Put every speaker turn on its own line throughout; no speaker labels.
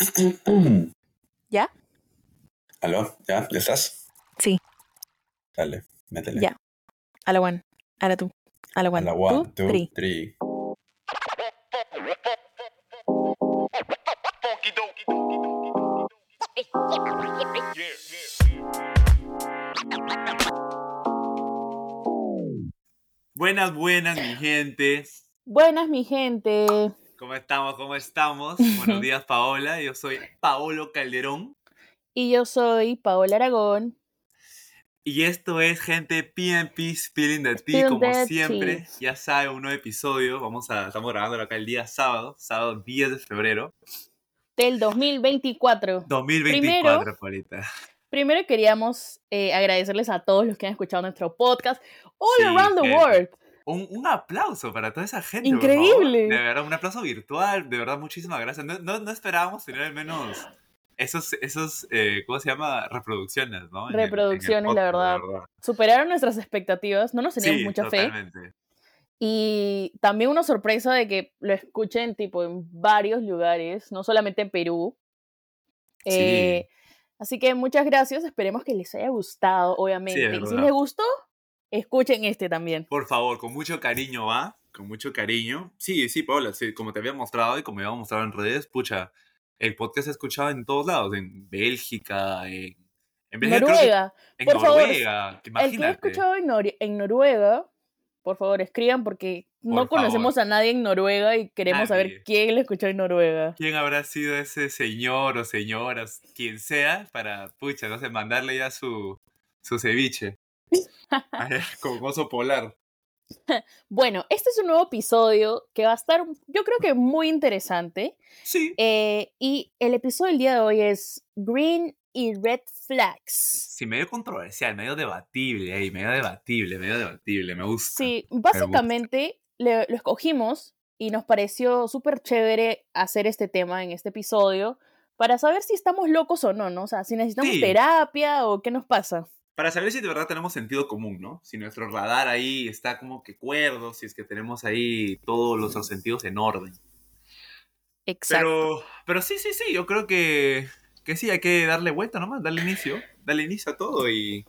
¿Ya?
¿Aló? ¿Ya? ¿Ya estás?
Sí.
Dale, métele.
Ya. A la one. A la two. A la
A
one.
la one, two,
three.
three.
Buenas, buenas, mi gente.
Buenas, mi gente.
¿Cómo estamos? ¿Cómo estamos? Buenos días, Paola. Yo soy Paolo Calderón.
Y yo soy Paola Aragón.
Y esto es, gente, PNP Spilling the Tea. Como siempre,
tea.
ya saben, un nuevo episodio. Vamos a, estamos grabándolo acá el día sábado, sábado 10 de febrero
Del 2024.
2024, Paulita.
Primero queríamos eh, agradecerles a todos los que han escuchado nuestro podcast all
Sí,
around the world.
Un, un aplauso para toda esa gente.
Increíble.
De verdad, un aplauso virtual. De verdad, muchísimas gracias. No, no, no esperábamos tener al menos esos, esos eh, ¿cómo se llama? Reproducciones, ¿no? En el- en el
Reproducciones, la
podcast,
verdad. Superaron nuestras expectativas. No nos teníamos
Sí,
mucha fe.
totalmente.
Y también una sorpresa de que lo escuchen tipo en varios lugares, no solamente en Perú.
Sí.
Eh, así que muchas gracias, esperemos que les haya gustado, obviamente.
es
y si
verdad.
les gustó, escuchen este también.
Por favor, con mucho cariño, ¿va? Con mucho cariño. Sí, sí, Paola, sí, como te había mostrado y como había mostrado en redes, pucha, el podcast se ha escuchado en todos lados, en Bélgica, en, en Bélgica, creo que-
Noruega,
en
por favor,
Noruega,
el que ha escuchado en, Nor- en Noruega, por favor escriban porque no
Por
conocemos a nadie en Noruega y queremos
Nadie.
saber quién lo escuchó en Noruega.
¿Quién habrá sido ese señor o señora, quien sea, para, pucha, no sé, mandarle ya su, su ceviche? Con oso polar.
Bueno, este es un nuevo episodio que va a estar, yo creo que muy interesante.
Sí.
Eh, y el episodio del día de hoy es Green y Red Flags.
Sí, medio controversial, medio debatible ahí, medio debatible, medio debatible, me gusta.
Sí, básicamente le- lo escogimos y nos pareció súper chévere hacer este tema en este episodio para saber si estamos locos o no, ¿no? O sea, si necesitamos
Sí.
terapia o qué nos pasa.
Para saber si de verdad tenemos sentido común, ¿no? Si nuestro radar ahí está como que cuerdo, si es que tenemos ahí todos nuestros sentidos en orden.
Exacto.
Pero, pero sí, sí, sí, yo creo que, que sí, hay que darle vuelta nomás, darle inicio, darle inicio a todo y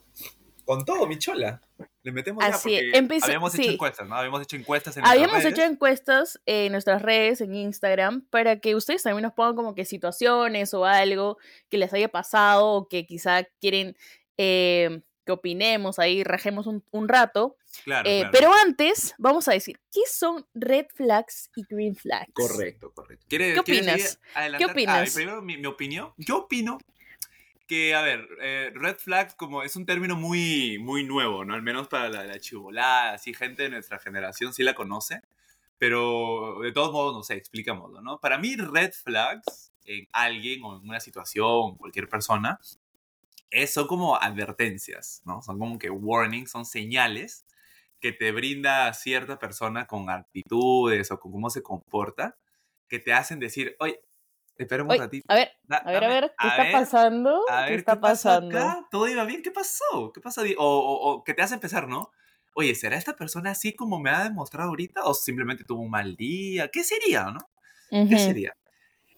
con todo, mi chola. Le metemos ya
Así es,
porque
empecé-
habíamos hecho
sí.
encuestas, ¿no? Habíamos hecho encuestas en
Habíamos
redes.
hecho encuestas en nuestras redes, en Instagram, para que ustedes también nos pongan como que situaciones o algo que les haya pasado o que quizá quieren eh, que opinemos ahí, rajemos un, un rato.
Claro,
Eh,
claro.
Pero antes, vamos a decir, ¿qué son red flags y green flags?
Correcto, correcto. ¿Quieres,
¿Qué opinas? ¿Qué opinas?
Ah, primero mi, mi opinión. Yo opino que, a ver, eh, red flag como es un término muy, muy nuevo, ¿no? Al menos para la, la chivolada, así gente de nuestra generación sí la conoce. Pero de todos modos, no sé, explicámoslo, ¿no? Para mí, red flags en alguien o en una situación, cualquier persona, es, son como advertencias, ¿no? Son como que warnings, son señales que te brinda cierta persona con actitudes o con cómo se comporta, que te hacen decir, oye, espera un ratito.
a ver,
da-
a ver, a
dame-
ver, ¿qué
a
está
ver,
pasando?
a
¿Qué
ver,
está
pasó
pasando?
acá? ¿Todo iba bien? ¿Qué pasó? ¿Qué pasó? O, o- o que te hace empezar, ¿no? Oye, ¿será esta persona así como me ha demostrado ahorita? ¿O simplemente tuvo un mal día? ¿Qué sería, no? ¿Qué
Ujú.
sería?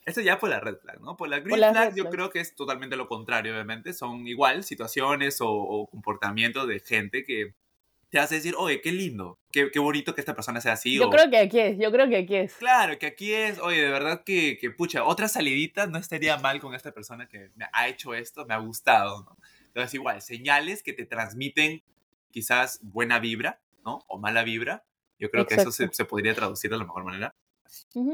Esto ya por la red flag, ¿no? Por la green
la
flag yo
flag.
creo que es totalmente lo contrario, obviamente. Son igual situaciones o, o comportamientos de gente que te hace decir, oye, qué lindo, qué, qué bonito que esta persona sea así.
Yo
o,
creo que aquí es, yo creo que aquí es.
Claro, que aquí es, oye, de verdad que, que, pucha, otra salidita no estaría mal con esta persona que me ha hecho esto, me ha gustado, ¿no? Entonces, igual, señales que te transmiten quizás buena vibra, ¿no? O mala vibra. Yo creo que eso se,
Exacto.
se podría traducir de la mejor manera.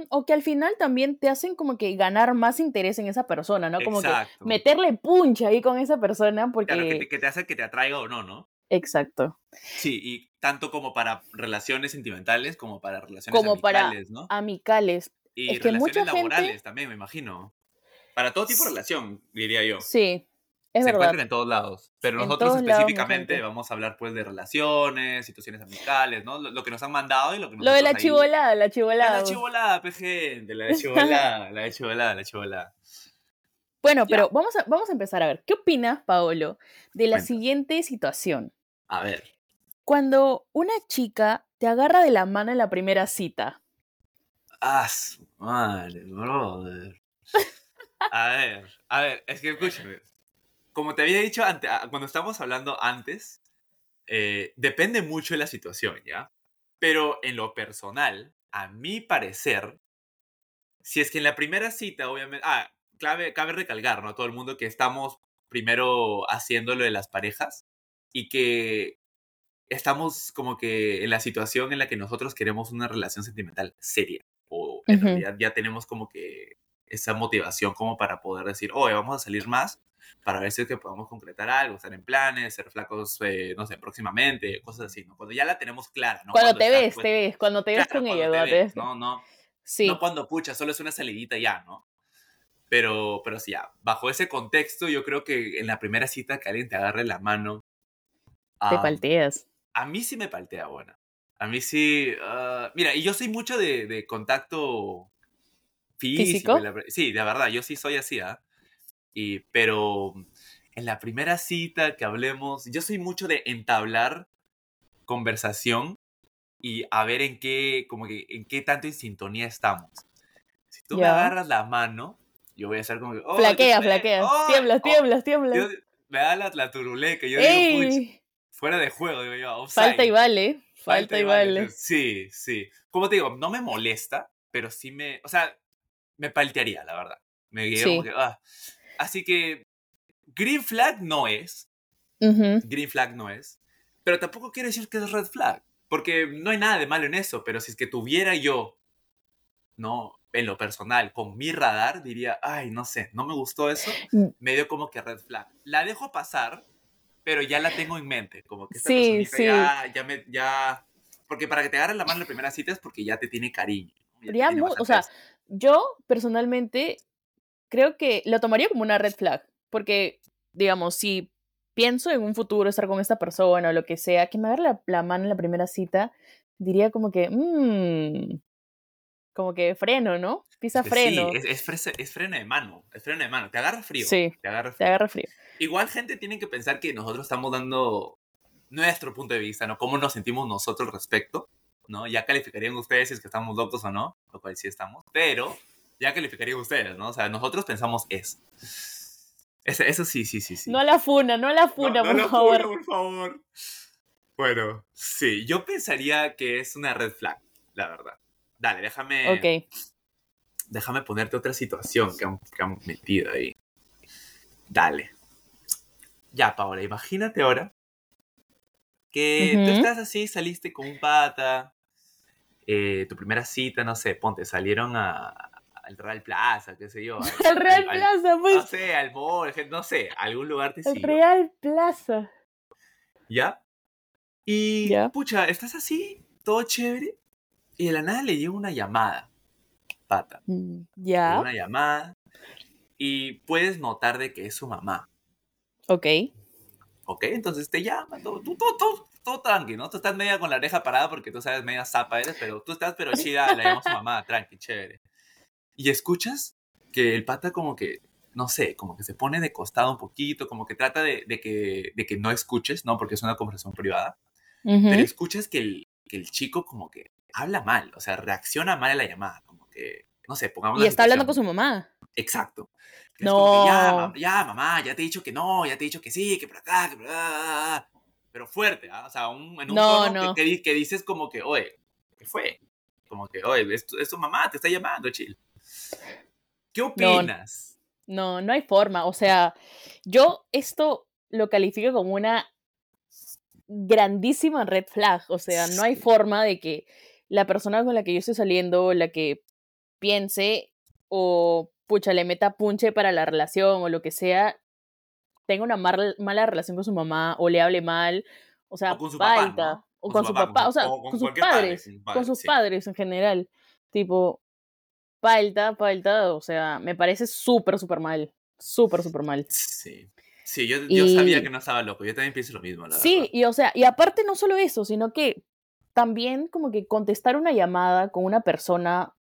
O que al final también te hacen como que ganar más interés en esa persona, ¿no? Como
Exacto.
que meterle puncha ahí con esa persona porque...
Claro, que te, que te hace que te atraiga o no, ¿no?
Exacto.
Sí, y tanto como para relaciones sentimentales como para relaciones
Como para
amicales, ¿no?
Amicales.
Y
es que
relaciones
gente-
laborales también, me imagino. Para todo tipo de relación, diría yo.
Sí, es
se
verdad.
encuentran en todos lados. Pero
En
nosotros
lados,
específicamente vamos a hablar pues de relaciones, situaciones amicales, ¿no? Lo, lo que nos han mandado y lo que
Lo de la chivolada, la chivolada.
La chivolada, gente, la de chivolada, la de chivolada, la chivolada.
Bueno,
Ya.
pero vamos a, vamos a empezar a ver. ¿Qué opinas, Paolo, de la siguiente situación?
A ver.
Cuando una chica te agarra de la mano en la primera cita.
Ah, madre, brother. A ver, a ver, es que escúchame. Como te había dicho ante, cuando estábamos hablando antes, eh, depende mucho de la situación, ¿ya? Pero en lo personal, a mi parecer, si es que en la primera cita, obviamente, ah, clave, cabe recalcar, ¿no? Todo el mundo que estamos primero haciendo lo de las parejas y que estamos como que en la situación en la que nosotros queremos una relación sentimental seria o en realidad ya tenemos como que esa motivación como para poder decir, oye, vamos a salir más para ver si es que podemos concretar algo, estar en planes, ser flacos, eh, no sé, próximamente, cosas así, ¿no? Cuando ya la tenemos clara, ¿no?
Cuando, te ves, pues te ves, cuando te ves con ella, te ves,
No, no. Sí. No cuando, pucha, solo es una salidita ya, ¿no? Pero, pero sí, ya, bajo ese contexto, yo creo que en la primera cita que alguien te agarre la mano.
Te palteas.
A mí sí me paltea, bueno. A mí sí. Ah, mira, y yo soy mucho de, de contacto físico. sí, de verdad, yo sí soy así, ¿ah? Y, pero en la primera cita que hablemos, yo soy mucho de entablar conversación y a ver en qué, como que, en qué tanto en sintonía estamos. Si tú me agarras la mano, yo voy a hacer como que... Oh,
flaquea, flaquea. Oh, tiemblas, tiemblas, tiemblas.
me da la, la turuleca. Yo digo, fuera de juego, digo yo.
Falta y vale. Falta, y vale.
Sí, sí. Como te digo, no me molesta, pero sí me... O sea, me paltearía, la verdad. Me sí. como que... Ah. Así que green flag no es. Green flag no es. Pero tampoco quiere decir que es red flag. Porque no hay nada de malo en eso. Pero si es que tuviera yo, no, en lo personal, con mi radar, diría, ay, no sé, no me gustó eso. Mm. Medio como que red flag. La dejo pasar, pero ya la tengo en mente. Como que esta sí, sí. Ya, ya me, ya... Porque para que te agarren la mano en la primera cita es porque ya te tiene cariño.
o sea, yo personalmente creo que lo tomaría como una red flag, porque, digamos, si pienso en un futuro estar con esta persona o lo que sea, que me agarre la, mano en la primera cita, diría como que, mmm, como que freno, ¿no? Pisa freno.
Sí, es, es, freno de mano, es freno de mano, te agarra frío.
Sí, te agarra frío. Te agarra frío.
Igual gente tiene que pensar que nosotros estamos dando nuestro punto de vista, ¿no? Cómo nos sentimos nosotros al respecto, ¿no? Ya calificarían ustedes si es que estamos locos o no, lo cual sí estamos, pero ya calificarían ustedes, ¿no? O sea, nosotros pensamos eso. Eso, sí, sí, sí, sí.
No la funa, no la funa, por la favor.
Funa, por favor. Bueno, sí, yo pensaría que es una red flag, la verdad. Dale, déjame.
Ok.
Déjame ponerte otra situación que han, metido ahí. Dale. Ya, Paola, imagínate ahora que tú estás así, saliste con un pata, eh, tu primera cita, no sé, ponte, salieron a, al Real Plaza, qué sé yo.
Al, Real Plaza, pues.
No sé, al mall, no sé, algún lugar te
El Real Plaza.
¿Ya? Y, pucha, estás así, todo chévere, y de la nada le llega una llamada, pata.
Mm, ya.
Una llamada, y puedes notar de que es su mamá.
Ok.
Ok, entonces te llama, todo, todo, todo, todo tranqui, ¿no? Tú estás media con la oreja parada porque tú sabes, media zapa eres, pero tú estás pero chida, le llama a su mamá, tranqui, chévere y escuchas que el pata como que, no sé, como que se pone de costado un poquito, como que trata de, que, de que no escuches, ¿no? Porque es una conversación privada, pero escuchas que el, que el chico como que habla mal, o sea, reacciona mal a la llamada, como que, no sé, pongamos...
Y está hablando con su mamá.
Exacto.
no.
ya, ya, mamá, ya te he dicho que no, ya te he dicho que sí, que por acá, que por acá. Pero fuerte, ¿ah? O sea, un, en un tono Que, que, dices como que, oye, ¿qué fue? Como que, oye, es es tu mamá, te está llamando, chill. ¿Qué opinas?
No, no, hay forma. O sea, yo esto lo califico como una grandísima red flag. O sea, no hay forma de que la persona con la que yo estoy saliendo, la que piense o pucha, le meta punche para la relación o lo que sea, tenga una mala relación con su mamá o le hable mal. O sea,
o con su papá,
o con, su papá, o sea, con, sus padres, con sus padres en general. Tipo, palta, palta, o sea, me parece súper, súper mal. Súper, súper mal.
Sí. Sí, yo, yo sabía que no estaba loco. Yo también pienso lo mismo, la
Sí, y o sea, y aparte no solo eso, sino que también como que contestar una llamada con una persona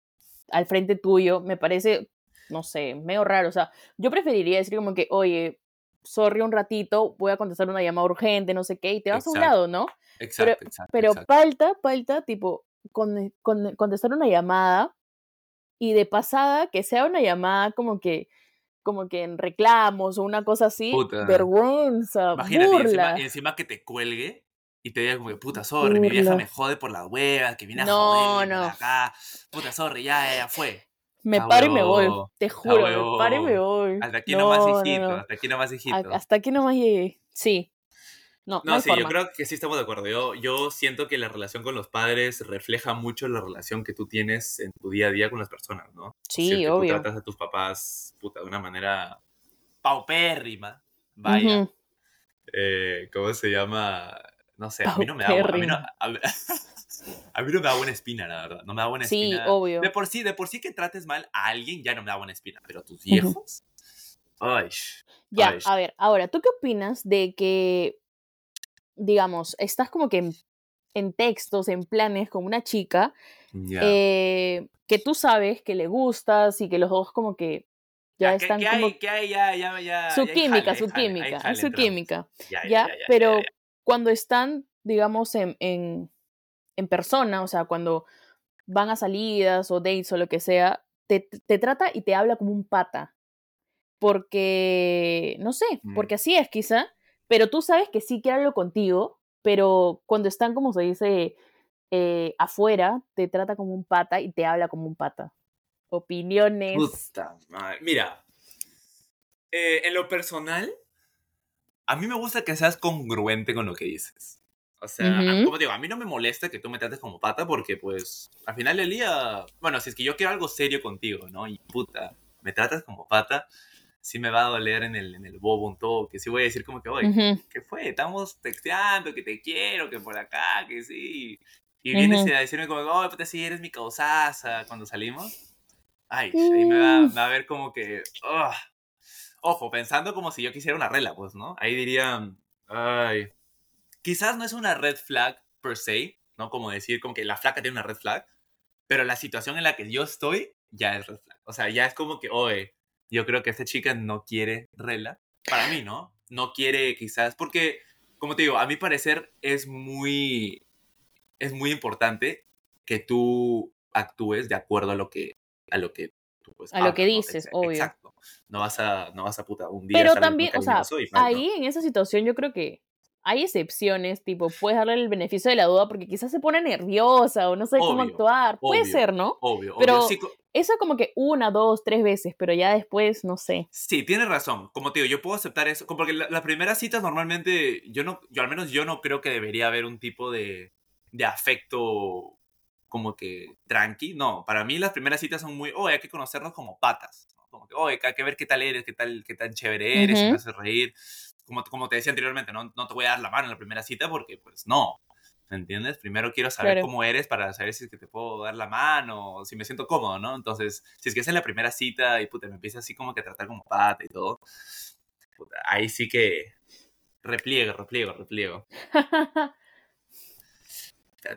al frente tuyo me parece, no sé, medio raro. O sea, yo preferiría decir como que, oye, sorry un ratito, voy a contestar una llamada urgente, no sé qué, y te vas a un lado, ¿no?
Exacto,
pero,
exacto.
Pero palta, palta, tipo, con, contestar una llamada y de pasada que sea una llamada como que como que en reclamos o una cosa así,
Puta.
vergüenza,
Imagínate, y encima,
burla.
y encima que te cuelgue y te diga como que, puta, sorry, mi vieja me jode por las huevas, que viene a
No,
joderme
no.
acá. Puta, sorry, ya, ya fue.
Me
Ah,
paro y me voy, te juro, me paro y me voy.
Hasta aquí
No,
nomás,
no,
hijito, hasta aquí nomás, hijito.
Hasta aquí nomás llegué. Sí. No, no,
No,
hay
sí,
forma.
yo creo que sí estamos de acuerdo. Yo, yo siento que la relación con los padres refleja mucho la relación que tú tienes en tu día a día con las personas, ¿no?
Sí,
Si
obvio.
Tú tratas a tus papás, puta, de una manera paupérrima. Vaya. Eh, ¿Cómo se llama? No sé, a mí no me da, a mí no, a, mí- a mí no me da buena espina, la verdad. No me da buena
Sí,
espina.
obvio.
De por sí, de por sí que trates mal a alguien ya no me da buena espina, pero a tus viejos. Ay.
Ya,
Ay.
a ver, ahora, ¿tú qué opinas de que, digamos, estás como que en, en textos, en planes con una chica, eh, que tú sabes que le gustas y que los dos como que ya,
¿qué-
están
qué
como...
hay? ¿Qué hay? Ya, ya, ya,
su química, su química, hay su química,
Ya,
Pero cuando están, digamos, en, en, en persona, o sea, cuando van a salidas o dates o lo que sea, te, te trata y te habla como un pata. Porque, no sé,
Mm.
porque así es quizá, pero tú sabes que sí quiere algo contigo, pero cuando están, como se dice, eh, afuera, te trata como un pata y te habla como un pata. Opiniones.
Puta madre. Mira, eh, en lo personal, a mí me gusta que seas congruente con lo que dices. O sea, como te digo, a mí no me molesta que tú me trates como pata porque, pues, al final del día, bueno, si es que yo quiero algo serio contigo, ¿no? Y puta, me tratas como pata, sí me va a doler en el, en el bobo un toque. Sí voy a decir como que, oye,
Ujú.
¿qué fue? Estamos texteando, que te quiero, que por acá, que sí. Y vienes
Ujú.
a decirme como, oh, puta, sí, eres mi causaza cuando salimos. Ay, ahí me va, me va a ver como que, ugh. Ojo, pensando como si yo quisiera una regla, pues, ¿no? Ahí diría, ay, quizás no es una red flag per se, ¿no? Como decir, como que la flaca tiene una red flag, pero la situación en la que yo estoy ya es red flag. O sea, ya es como que, oye, yo creo que esta chica no quiere regla. Para mí, ¿no? No quiere quizás, porque, como te digo, a mi parecer es muy, es muy importante que tú actúes de acuerdo a lo que, a lo que tú pues,
A lo que dices, obvio.
Exacto. No vas a, no vas a puta un día
Pero también, o sea,
y mal, ¿no?
ahí en esa situación yo creo que hay excepciones, tipo, puedes darle el beneficio de la duda porque quizás se pone nerviosa o no sabe cómo
Obvio,
actuar. Puede
obvio.
ser, ¿no?
Obvio,
pero-
obvio. Sí,
Eso como que una, dos, tres veces, pero ya después, no sé.
Sí, tienes razón. Como te digo, yo puedo aceptar eso. como Porque la- las primeras citas normalmente, yo no, yo al menos yo no creo que debería haber un tipo de, de afecto como que tranqui. No, para mí las primeras citas son muy, oh, hay que conocernos como patas. ¿no? Como que, oh, hay que ver qué tal eres, qué tal, qué tan chévere eres, si
Ujú.
me haces reír. Como, como te decía anteriormente, ¿no? no te voy a dar la mano en la primera cita porque, pues, no. ¿Me entiendes? Primero quiero saber
Claro.
cómo eres para saber si es que te puedo dar la mano o si me siento cómodo, ¿no? Entonces, si es que es en la primera cita y puta, me empieza así como que a tratar como pata y todo, puta, ahí sí que repliego, repliego, repliego.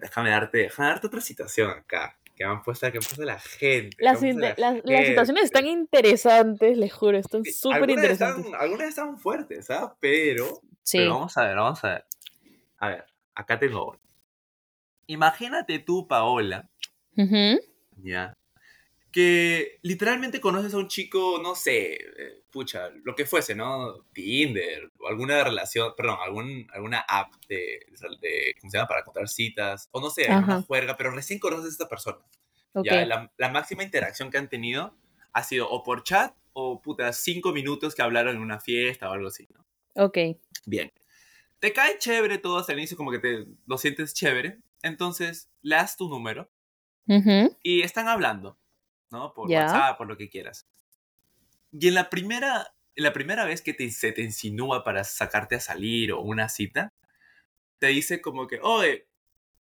Déjame darte, déjame darte otra situación acá, que han puesto, que han puesto la gente.
Las,
me han puesto
inte-
la
las- las situaciones están interesantes, les juro, están súper interesantes.
Están, algunas están fuertes, ¿ah? Pero,
Sí.
pero vamos a ver, vamos a ver. A ver, acá tengo una. Imagínate tú, Paola, ya, que literalmente conoces a un chico, no sé, eh, pucha, lo que fuese, ¿no? Tinder, alguna relación, perdón, algún, alguna app de, de, ¿cómo se llama? Para encontrar citas, o no sé,
Ajá.
juerga, pero recién conoces a esta persona.
Ok.
Ya, la, la máxima interacción que han tenido ha sido o por chat o puta cinco minutos que hablaron en una fiesta o algo así, ¿no?
Ok.
Bien. Te cae chévere todo hasta el inicio, como que te lo sientes chévere. Entonces, le das tu número
Ujú.
y están hablando, ¿no? Por
Ya.
WhatsApp, por lo que quieras. Y en la primera, la primera vez que te, se te insinúa para sacarte a salir o una cita, te dice como que, oye,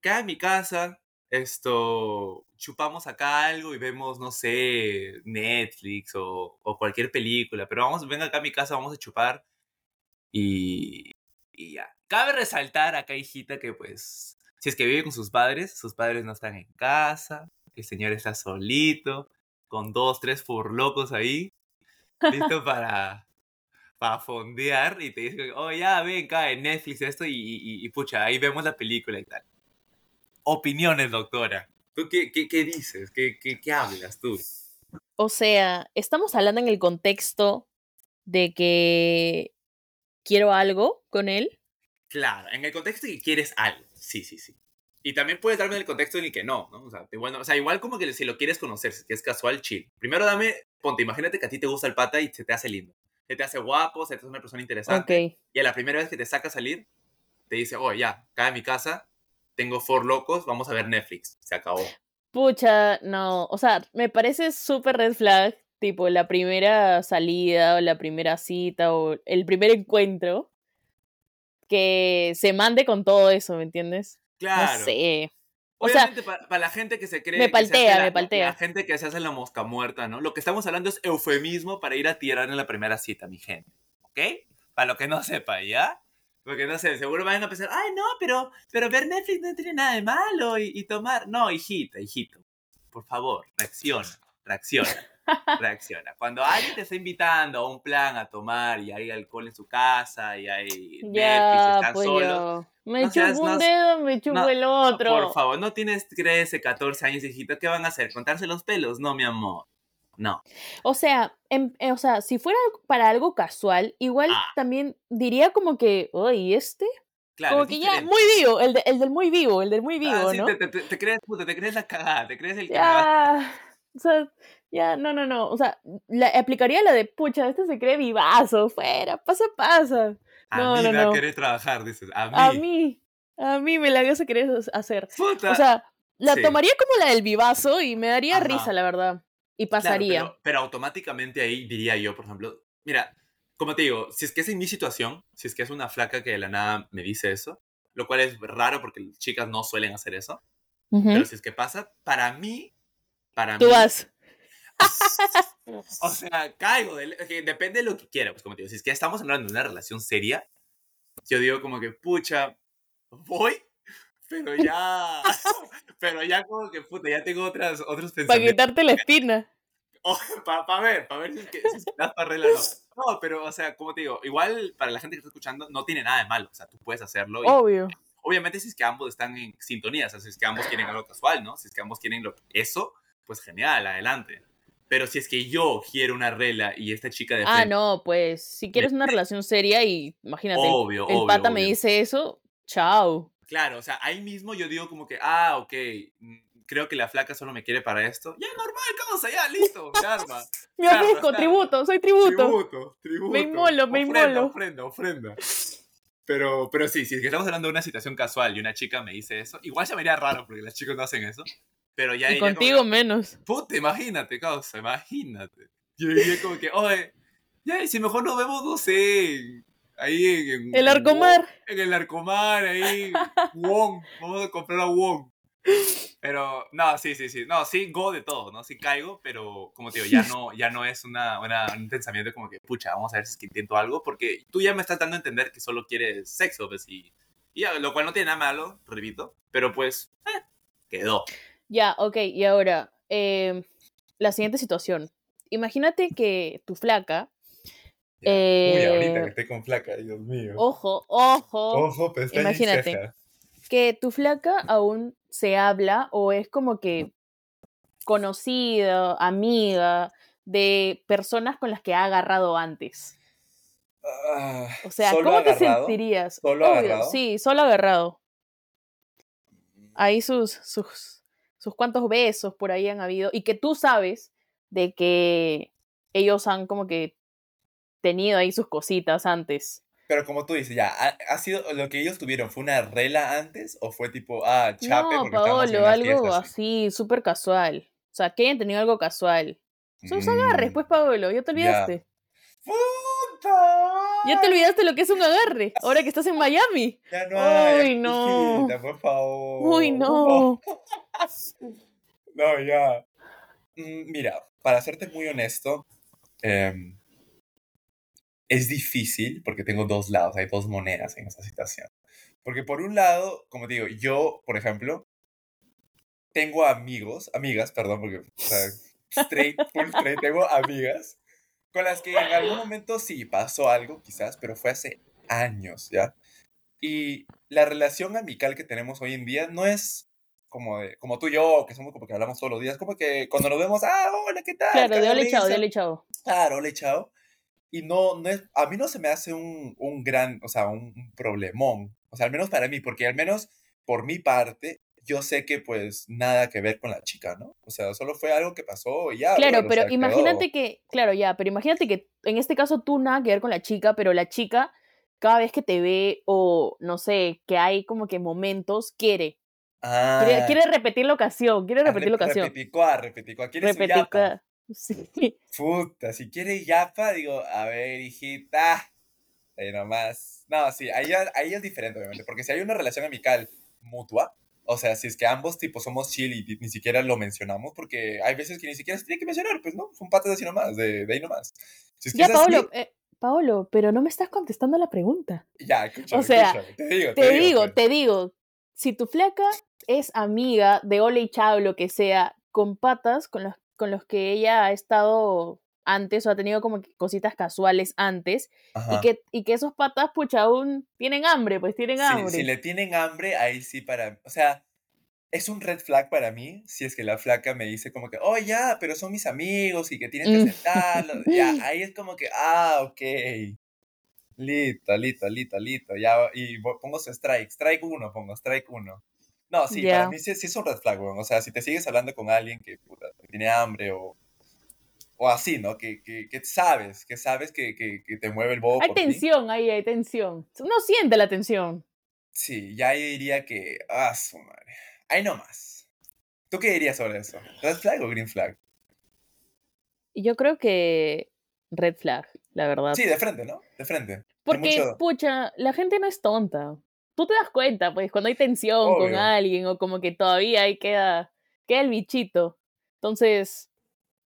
queda en mi casa, esto, chupamos acá algo y vemos, no sé, Netflix o, cualquier película, pero vamos, venga acá a mi casa, vamos a chupar y, y ya. Cabe resaltar acá, hijita, que pues, si es que vive con sus padres, sus padres no están en casa, el señor está solito, con dos, tres locos ahí, listo para, para fondear y te dice, oh ya, ven, cae Netflix esto y, y, y, pucha, ahí vemos la película y tal. Opiniones, doctora. ¿Tú qué, qué, qué dices? ¿Qué, qué, ¿Qué hablas tú?
O sea, estamos hablando en el contexto de que quiero algo con él.
Claro, en el contexto de que quieres algo. Sí, sí, sí. Y también puedes darme el contexto en el que no, ¿no? O sea, bueno, o sea, igual como que si lo quieres conocer, si es casual, chill. Primero dame, ponte, imagínate que a ti te gusta el pata y se te hace lindo. Se te hace guapo, se te hace una persona interesante. Y a la primera vez que te saca a salir, te dice, oh, ya, cae a mi casa, tengo four locos, vamos a ver Netflix. Se acabó.
Pucha, no. O sea, me parece súper red flag, tipo la primera salida o la primera cita o el primer encuentro, que se mande con todo eso, ¿me entiendes?
Claro.
No sé. O sea,
para, para la gente que se cree.
me paltea,
la-
me paltea.
La gente que se hace la mosca muerta, ¿no? Lo que estamos hablando es eufemismo para ir a tirar en la primera cita, mi gente. ¿Ok? Para lo que no sepa, ¿ya? Porque no sé, seguro van a pensar, ay, no, pero, pero ver Netflix no tiene nada de malo y, y tomar. No, hijita, hijito. Por favor, reacciona, reacciona, reacciona. Cuando alguien te está invitando a un plan a tomar y hay alcohol en su casa y hay Netflix
ya,
están
pues
solos.
yo. Me
No seas-
chupo un
no-
dedo, me chupo
no,
el otro.
Por favor, no tienes 13, 14 años, hijito. ¿Qué van a hacer? ¿Contarse los pelos? No, mi amor. No.
O sea, em- eh, o sea, si fuera para algo casual, igual
Ah.
también diría como que, oye, este,
Claro.
como que ya,
diferente.
muy vivo, el, de- el del muy vivo, el del muy vivo,
Ah, sí,
¿no?
te, te- te- crees, puta, te crees la cagada, te crees el
Ya, o sea, ya, no, no, no, o sea, la, aplicaría la de, pucha, este se cree vivazo, fuera, pasa, pasa.
A mí
no,
me va
no.
a querer trabajar, dices. A mí.
A mí, a mí me la vas a querer hacer.
Puta.
O sea, la
sí.
tomaría como la del vivazo y me daría
Ajá.
risa, la verdad. Y
Claro,
pasaría.
pero, pero automáticamente ahí diría yo, por ejemplo, mira, como te digo, si es que es en mi situación, si es que es una flaca que de la nada me dice eso, lo cual es raro porque las chicas no suelen hacer eso, pero si es que pasa, para mí, para
Tú
mí,
vas.
O sea, caigo. del- ok, depende de lo que quiera. Pues como te digo, si es que estamos hablando de una relación seria, yo digo como que, pucha, voy, pero ya. pero ya como que, puta, ya tengo otras, otros
Para
pensamientos.
quitarte la espina.
Para ver, para ver si es que, si es que das para no. No, pero, o sea, como te digo, igual para la gente que está escuchando, no tiene nada de malo. O sea, tú puedes hacerlo. Y,
Obvio.
Obviamente, si es que ambos están en sintonía, o sea, si es que ambos quieren algo casual, ¿no? Si es que ambos quieren lo, eso, pues genial, adelante. Pero si es que yo quiero una regla y esta chica de
Ah,
frente-
no, pues si quieres una relación seria y imagínate,
Obvio,
el
obvio,
pata me
obvio.
dice eso, chao.
Claro, o sea, ahí mismo yo digo como que, ah, ok, mm, creo que la flaca solo me quiere para esto. Ya, normal, causa, ya, listo, se arma.
Me ofrezco, tributo, soy tributo.
Tributo, tributo.
Me inmolo, me
Ofrenda,
inmolo.
Ofrenda, ofrenda. Pero, pero sí, si es que estamos hablando de una situación casual y una chica me dice eso, igual se me haría raro porque las chicas no hacen eso. Pero ya
y
como
contigo menos.
Puta, imagínate, causa, imagínate. Yo diría como que, oye, ya, y si mejor nos vemos, no sé, ahí en... en-
El
en
Arcomar.
Wong, En el Arcomar, ahí, Wong, vamos a comprar a Wong. Pero, no, sí, sí, sí, no, sí, go de todo, ¿no? Sí caigo, pero, como te digo, ya no, ya no es una, una- un pensamiento como que, pucha, vamos a ver si es que intento algo, porque tú ya me estás dando a entender que solo quieres sexo, pues, y, y lo cual no tiene nada malo, repito, pero pues, eh, quedó.
Ya, ok, y ahora, eh, la siguiente situación. Imagínate que tu flaca,
Uy, ahorita
Eh,
que esté con flaca, Dios mío.
ojo, ojo,
Ojo, pestaña y
imagínate.
ceja.
que tu flaca aún se habla o es como que conocida, amiga de personas con las que ha agarrado antes.
Ah,
O sea,
¿solo
¿cómo te sentirías?
¿Solo
Obvio,
agarrado?
Sí, solo agarrado. Ahí sus, sus, sus cuantos besos por ahí han habido. Y que tú sabes de que ellos han como que tenido ahí sus cositas antes.
Pero como tú dices, ya, ¿ha, ha sido lo que ellos tuvieron? ¿Fue una rela antes o fue tipo, ah, chape
no,
porque
Paolo, algo así, súper casual. O sea, que hayan tenido algo casual. Agarres,
Mm,
pues, Paolo, ya te olvidaste. Ya te olvidaste lo que es un agarre, ahora que estás en Miami.
Ya no hay,
Uy, no.
hijita, por favor.
Uy, no.
No, ya. Mm, Mira, para serte muy honesto, em, es difícil porque tengo dos lados, hay dos monedas en esa situación. Porque por un lado, como te digo, yo, por ejemplo, tengo amigos, amigas, perdón, porque, o sea, straight, full straight, tengo amigas con las que en algún momento sí pasó algo, quizás, pero fue hace años, ¿ya? Y la relación amical que tenemos hoy en día no es como, de- como tú y yo, que somos como que hablamos todos los días, como que cuando nos vemos, ah, hola, ¿qué tal?
Claro, de ole chao, de ole chao.
Claro, hola, chao.
y no, no es, a mí no se me hace un, un gran, o sea, un, un problemón, o sea, al menos para mí, porque al menos por mi parte, yo sé que pues nada que ver con la chica, ¿no? O sea, solo fue algo que pasó y ya.
Claro,
o
pero
sea,
imagínate
quedó.
que, claro, ya, pero imagínate que en este caso tú nada que ver con la chica, pero la chica cada vez que te ve o no sé, que hay como que momentos, quiere.
Ah,
Quiere, quiere repetir la ocasión, quiere
ah,
repetir la ocasión.
Repeticua, repeticua. ¿Quieres su
Repetir
yapa?
cada- Sí.
Puta, si quieres yapa, digo, a ver, hijita. Ahí nomás. No, sí, ahí, ahí es diferente, obviamente. Porque si hay una relación amical mutua, o sea, si es que ambos tipos somos chill y ni siquiera lo mencionamos, porque hay veces que ni siquiera se tiene que mencionar, pues no, son patas así nomás, de, de ahí nomás. Si es que
Ya,
así,
Paolo, eh, Paolo, pero no me estás contestando la pregunta.
ya, escúchame,
o sea,
escúchame, te digo,
Te digo,
pues.
te digo, si tu flaca es amiga de Ole y Chao, lo que sea, con patas con los, con los que ella ha estado antes o ha tenido como cositas casuales antes, y que, y que esos patas, pucha, aún tienen hambre, pues tienen hambre.
si le tienen hambre, ahí sí para... O sea, es un red flag para mí si es que la flaca me dice como que, oh, ya, pero son mis amigos y que tienes que aceptarlo. Ya, ahí es como que, ah, ok. Listo, listo, listo, listo. Ya, y pongo su strike. Strike uno, pongo, strike uno. No, sí, para mí sí, sí es un red flag, weón. O sea, si te sigues hablando con alguien que, puta, tiene hambre o... O así, ¿no? Que, que, que sabes, que sabes que, que, te mueve el bobo
Hay
por ti.
tensión ahí, hay tensión. Uno siente la tensión.
Sí, ya yo diría que. Ah, su madre. Ahí nomás. ¿Tú qué dirías sobre eso? ¿Red flag o green flag?
Yo creo que red flag, la verdad.
Sí, de frente, ¿no? De frente.
Porque,
mucho-
pucha, la gente no es tonta. Tú te das cuenta, pues, cuando hay tensión con alguien o como que todavía ahí queda, queda el bichito. Entonces,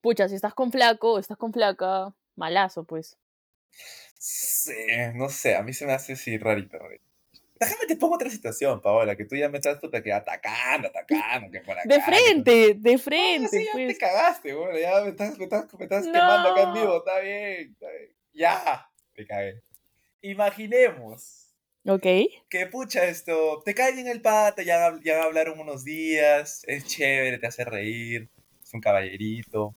pucha, si estás con flaco o estás con flaca, malazo, pues.
Sí, no sé, a mí se me hace así rarito. Déjame te pongo otra situación, Paola, que tú ya me estás puta que atacando, atacando, que por acá.
De frente, de
No,
frente,
sí, ya te
pues.
cagaste, güey. Ya me estás, me estás, me estás quemando acá en
No.
vivo, está bien, está bien. Ya, te cagué. Imaginemos
Ok.
que pucha esto, te cae bien el pata, ya, ya hablaron unos días, es chévere, te hace reír, es un caballerito.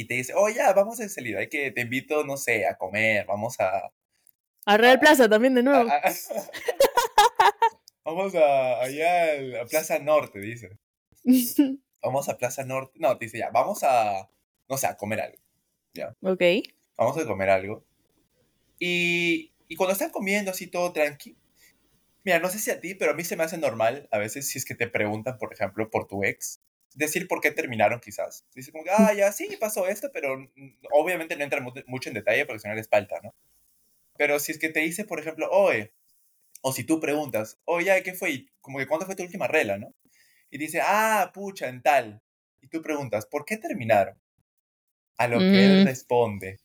Y te dice, oh ya, vamos a salir, hay que, te invito, no sé, a comer, vamos a...
A Real Plaza también de nuevo.
a- a- vamos a, allá al- a Plaza Norte, dice. Vamos a Plaza Norte. No, te dice ya, vamos a, no sé, a comer algo.
ok.
Vamos a comer algo. Y, y cuando están comiendo así todo tranqui, mira, no sé si a ti, pero a mí se me hace normal a veces si es que te preguntan, por ejemplo, por tu ex, decir por qué terminaron quizás. Dice como que, ah, ya sí, pasó esto, pero mm, obviamente no entra mu- mucho en detalle porque si no les falta, ¿no? Pero si es que te dice, por ejemplo, oye, o si tú preguntas, oye, ¿qué fue? Como que, ¿cuándo fue tu última regla, no? Y dice, ah, pucha, en tal. Y tú preguntas, ¿por qué terminaron? A lo que él
Mm.
responde,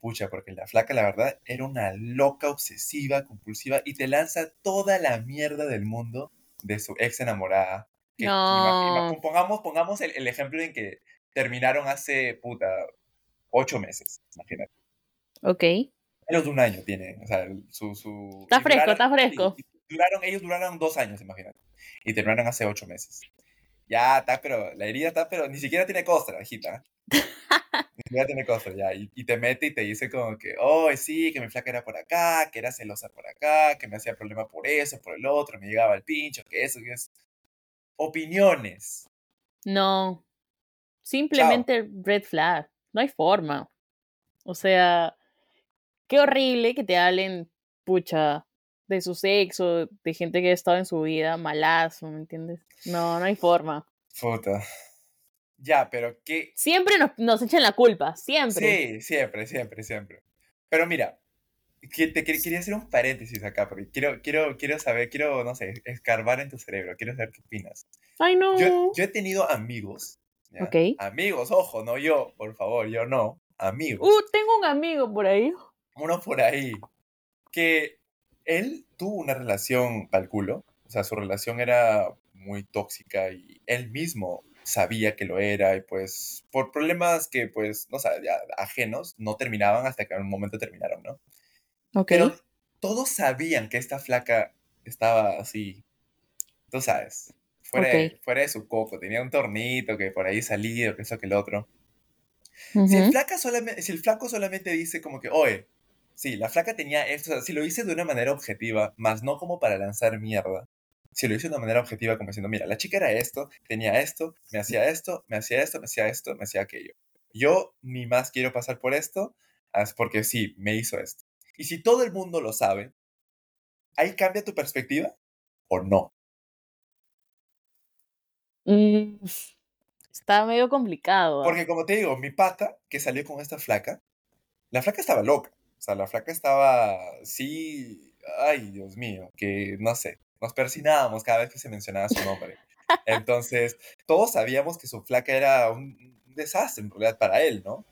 pucha, porque la flaca, la verdad, era una loca, obsesiva, compulsiva y te lanza toda la mierda del mundo de su ex enamorada. Que
No.
pongamos, pongamos el, el ejemplo en que terminaron hace, puta, ocho meses, imagínate.
Ok.
Menos de un año tiene, o sea, su... su
Está fresco,
duraron-
está fresco.
y duraron, ellos duraron dos años, imagínate. Y terminaron hace ocho meses. Ya está, pero la herida está, pero ni siquiera tiene costra, hijita. Ni siquiera tiene costra, ya. Y, y te mete y te dice como que, oh, sí, que mi flaca era por acá, que era celosa por acá, que me hacía problema por eso, por el otro, me llegaba al pincho, que eso, que eso. Opiniones.
No. Simplemente red flag. No hay forma. O sea, qué horrible que te hablen, pucha, de su sexo, de gente que ha estado en su vida, malazo, ¿me entiendes? No, no hay forma.
Puta. Ya, pero qué,
Siempre nos, nos echan la culpa, siempre.
Sí, siempre, siempre, siempre. Pero mira, que- te quer- quería hacer un paréntesis acá, porque quiero, quiero, quiero saber, quiero, no sé, escarbar en tu cerebro, quiero saber qué opinas.
Ay, no.
Yo, yo he tenido amigos, ¿ya?
Ok.
amigos, ojo, no yo, por favor, yo no, amigos,
Uh, tengo un amigo por ahí.
uno por ahí, que él tuvo una relación, calculo, o sea, su relación era muy tóxica y él mismo sabía que lo era y pues por problemas que pues, no sé, ajenos, no terminaban hasta que en un momento terminaron, ¿no?
Ok.
Pero todos sabían que esta flaca estaba así, tú sabes, fuera, de,
Ok.
fuera de su coco, tenía un tornito que por ahí salía, que eso, que el otro. Si el, flaca solamente, si el flaco solamente dice como que, oye, sí, la flaca tenía esto, o sea, si lo dice de una manera objetiva, más no como para lanzar mierda, si lo hice de una manera objetiva, como diciendo, mira, la chica era esto, tenía esto, me hacía esto, me hacía esto, me hacía esto, me hacía aquello. Yo ni más quiero pasar por esto, porque sí, me hizo esto. Y si todo el mundo lo sabe, ¿ahí cambia tu perspectiva o no?
Mm, está medio complicado.
¿ah? Porque como te digo, mi pata que salió con esta flaca, la flaca estaba loca. O sea, la flaca estaba, sí, ay, Dios mío, que no sé, nos persinábamos cada vez que se mencionaba su nombre. Entonces, todos sabíamos que su flaca era un desastre en realidad para él, ¿no?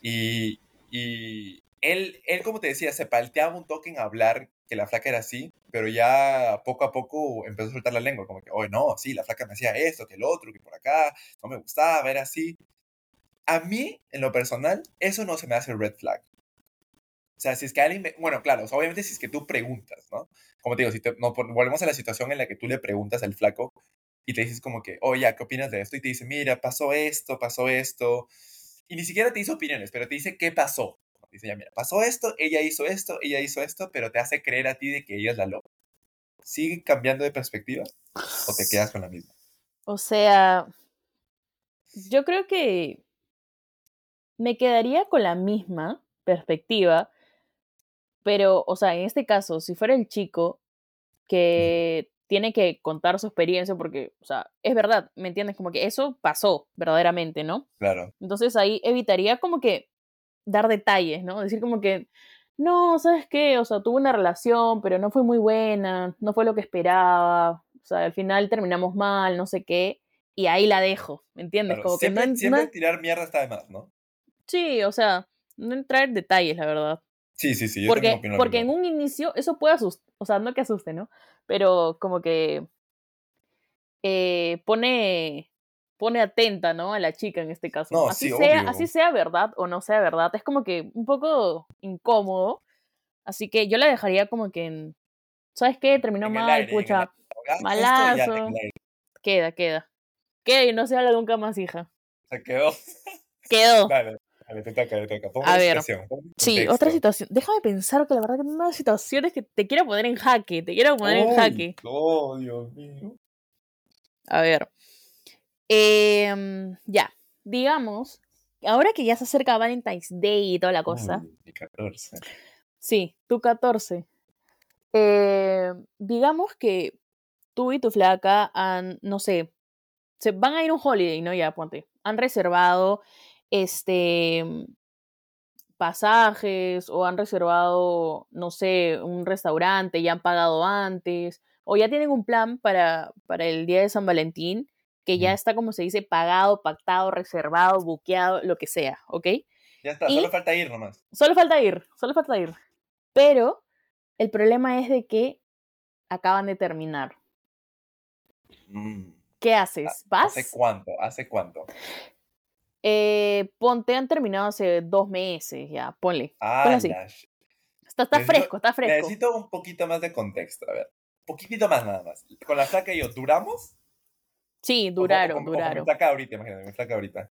Y, y él, él, como te decía, se palteaba un toque en hablar que la flaca era así, pero ya poco a poco empezó a soltar la lengua, como que, oye, no, sí, la flaca me hacía esto, que el otro, que por acá, no me gustaba, era así. A mí, en lo personal, eso no se me hace red flag. O sea, si es que alguien, bueno, claro, obviamente si es que tú preguntas, ¿no? Como te digo, si te, no, volvemos a la situación en la que tú le preguntas al flaco y te dices como que, oye, ¿qué opinas de esto? Y te dice, mira, pasó esto, pasó esto. Y ni siquiera te dice opiniones, pero te dice qué pasó. Dice, ya, mira, pasó esto, ella hizo esto, ella hizo esto, pero te hace creer a ti de que ella es la loca. ¿Sigue cambiando de perspectiva o te quedas con la misma?
O sea, yo creo que me quedaría con la misma perspectiva, pero, o sea, en este caso, si fuera el chico que tiene que contar su experiencia, porque, o sea, es verdad, ¿me entiendes? Como que eso pasó verdaderamente, ¿no?
Claro.
Entonces ahí evitaría como que dar detalles, ¿no? Decir como que, no, ¿sabes qué? O sea, tuve una relación, pero no fue muy buena, no fue lo que esperaba, o sea, al final terminamos mal, no sé qué, y ahí la dejo, ¿me entiendes?
como siempre, que no, siempre tirar mierda está de más, ¿no?
Sí, o sea, no entrar en detalles, la verdad.
Sí, sí, sí.
Yo porque porque en un inicio eso puede asustar, o sea, no que asuste, ¿no? Pero como que eh, pone pone atenta, ¿no? A la chica en este caso.
No,
así,
sí,
sea,
obvio.
así sea verdad o no sea verdad, es como que un poco incómodo. Así que yo la dejaría como que en, ¿sabes qué? Terminó
En
mal,
aire, en
pucha, malazo.
en.
Queda, queda. Queda y no se habla nunca más, hija.
Se quedó.
Quedó.
Dale, dale, te toca, te toca.
A ver, Sí,
contexto.
otra situación. Déjame pensar que la verdad que en una situación es que te quiero poner en jaque, te quiero poner en
Uy,
jaque.
Oh, Dios mío.
A ver. Em, ya, digamos, ahora que ya se acerca Valentine's Day y toda la cosa,
Uy, mi 14.
sí, tu 14. eh, digamos que tú y tu flaca han, no sé, se van a ir a un holiday, ¿no? Ya, ponte. Han reservado este pasajes o han reservado, no sé, un restaurante, ya han pagado antes, o ya tienen un plan para, para el día de San Valentín, que ya está, como se dice, pagado, pactado, reservado, buqueado, lo que sea, ¿ok?
Ya está,
Y-
solo falta ir nomás.
Solo falta ir, solo falta ir. Pero el problema es de que acaban de terminar.
Mm.
¿Qué haces? ¿Vas?
¿Hace cuánto? ¿Hace cuánto?
Eh, ponte, han terminado hace dos meses ya, ponle.
Ah,
Ponle así.
la
Está, está
Necesito-
fresco, está fresco.
Necesito un poquito más de contexto, a ver. Un poquitito más nada más. Con la flaca y yo, ¿duramos?
Sí, duraron,
con- o con
duraron.
Mi flaca ahorita, imagínate, mi flaca ahorita.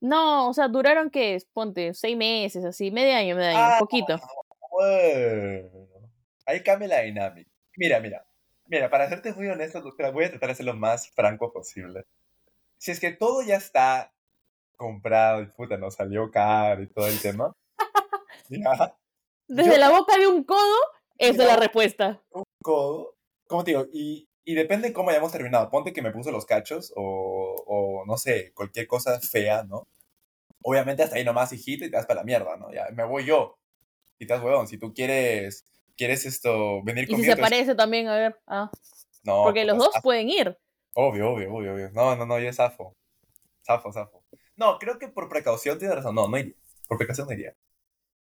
No, o sea, duraron que, ponte, seis meses, así, medio año, medio año,
Ah,
poquito.
Bueno, ahí cambia la dinámica. Mira, mira, mira, para serte muy honesto, la voy a tratar de ser lo más franco posible. Si es que todo ya está comprado y puta, nos salió caro y todo el tema, ya,
Desde
yo-
la boca de un codo, esa es la respuesta.
un codo, como te digo, y, y depende cómo hayamos terminado. Ponte que me puso los cachos o, o no sé, cualquier cosa fea, ¿no? Obviamente hasta ahí nomás, hijito, y te das para la mierda, ¿no? Ya, me voy yo. Y te das huevón, si tú quieres, quieres esto, venir
Y si
conmigo,
se
entonces-
parece también, a ver. Ah,
no,
porque los
puta,
dos pueden ir.
Obvio, obvio, obvio, obvio. No, no, no, yo zafo. Zafo, zafo. No, creo que por precaución tienes razón. No, no iría. Por precaución no iría.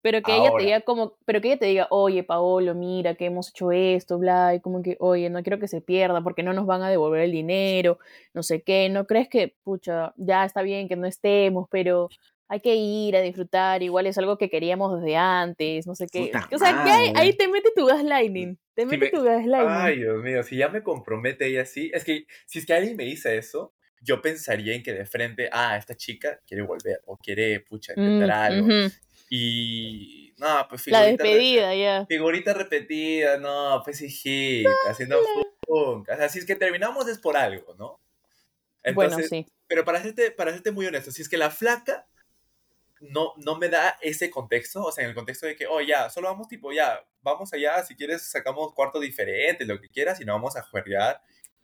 Pero que ella te diga como, pero que ella te diga, oye, Paolo, mira que hemos hecho esto, bla, y como que, oye, no quiero que se pierda porque no nos van a devolver el dinero, no sé qué, ¿no crees que, pucha, ya está bien que no estemos, pero hay que ir a disfrutar, igual es algo que queríamos desde antes, no sé qué.
Puta
O sea, que ahí, ahí te mete tu gaslighting, te
Si
mete
me-
tu gaslighting.
Ay, Dios mío, si ya me compromete ella así, es que si es que alguien me dice eso, yo pensaría en que de frente, ah, esta chica quiere volver o quiere, pucha,
Mm,
intentar algo.
ujú.
Y, no, pues
La
figurita
despedida, ya.
Figurita repetida, no, pues hijita, haciendo funk. O sea, si es que terminamos es por algo, ¿no?
bueno,
Entonces,
sí.
pero para serte, para serte muy honesto, si es que la flaca no, no me da ese contexto, o sea, en el contexto de que, oh, ya, solo vamos tipo, ya, vamos allá, si quieres sacamos cuartos diferentes, lo que quieras, y no vamos a juerguear,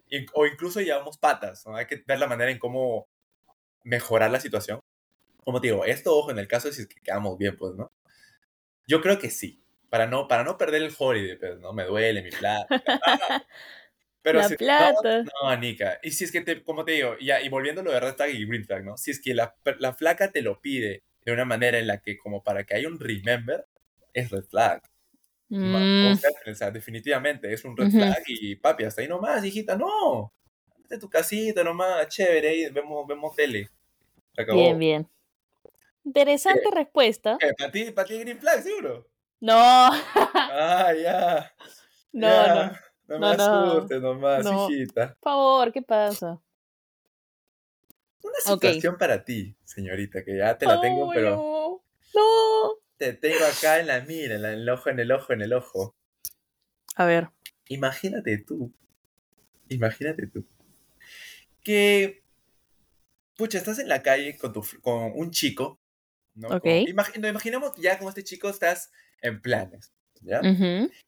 y- o incluso llevamos patas, ¿no? Hay que ver la manera en cómo mejorar la situación. Como te digo, esto, ojo, en el caso de si es que quedamos bien, pues, ¿no? Yo creo que sí, para no, para no perder el holiday, pues, ¿no? Me duele mi plata. Pero
La
si- no,
plata.
no, Anika. Y si es que, te, como te digo, ya, y volviendo a lo de Red Flag y Green Flag, ¿no? Si es que la, la flaca te lo pide de una manera en la que, como para que haya un remember, es Red Flag.
Mm,
o sea, o sea, definitivamente es un Red
Ujú.
Flag y papi, hasta ahí nomás, hijita, no. A tu casita nomás, chévere, ahí vemos, vemos tele. Se acabó.
bien, bien. Interesante respuesta.
¿Para ti, para ti Green Flag, seguro?
No,
Ah, ya.
no,
ya.
no.
No
No,
me
no.
asustes nomás,
No.
hijita.
Por favor, ¿qué pasa?
Una situación para ti, señorita, que ya te la tengo, pero
no. No.
te tengo acá en la mira, en, el ojo, en el ojo, en el ojo.
A ver.
Imagínate tú, imagínate tú, que, pucha, estás en la calle con, tu, con un chico, ¿no?
Ok.
Con- imagi- no, imaginemos que ya con este chico estás en planes, ¿ya?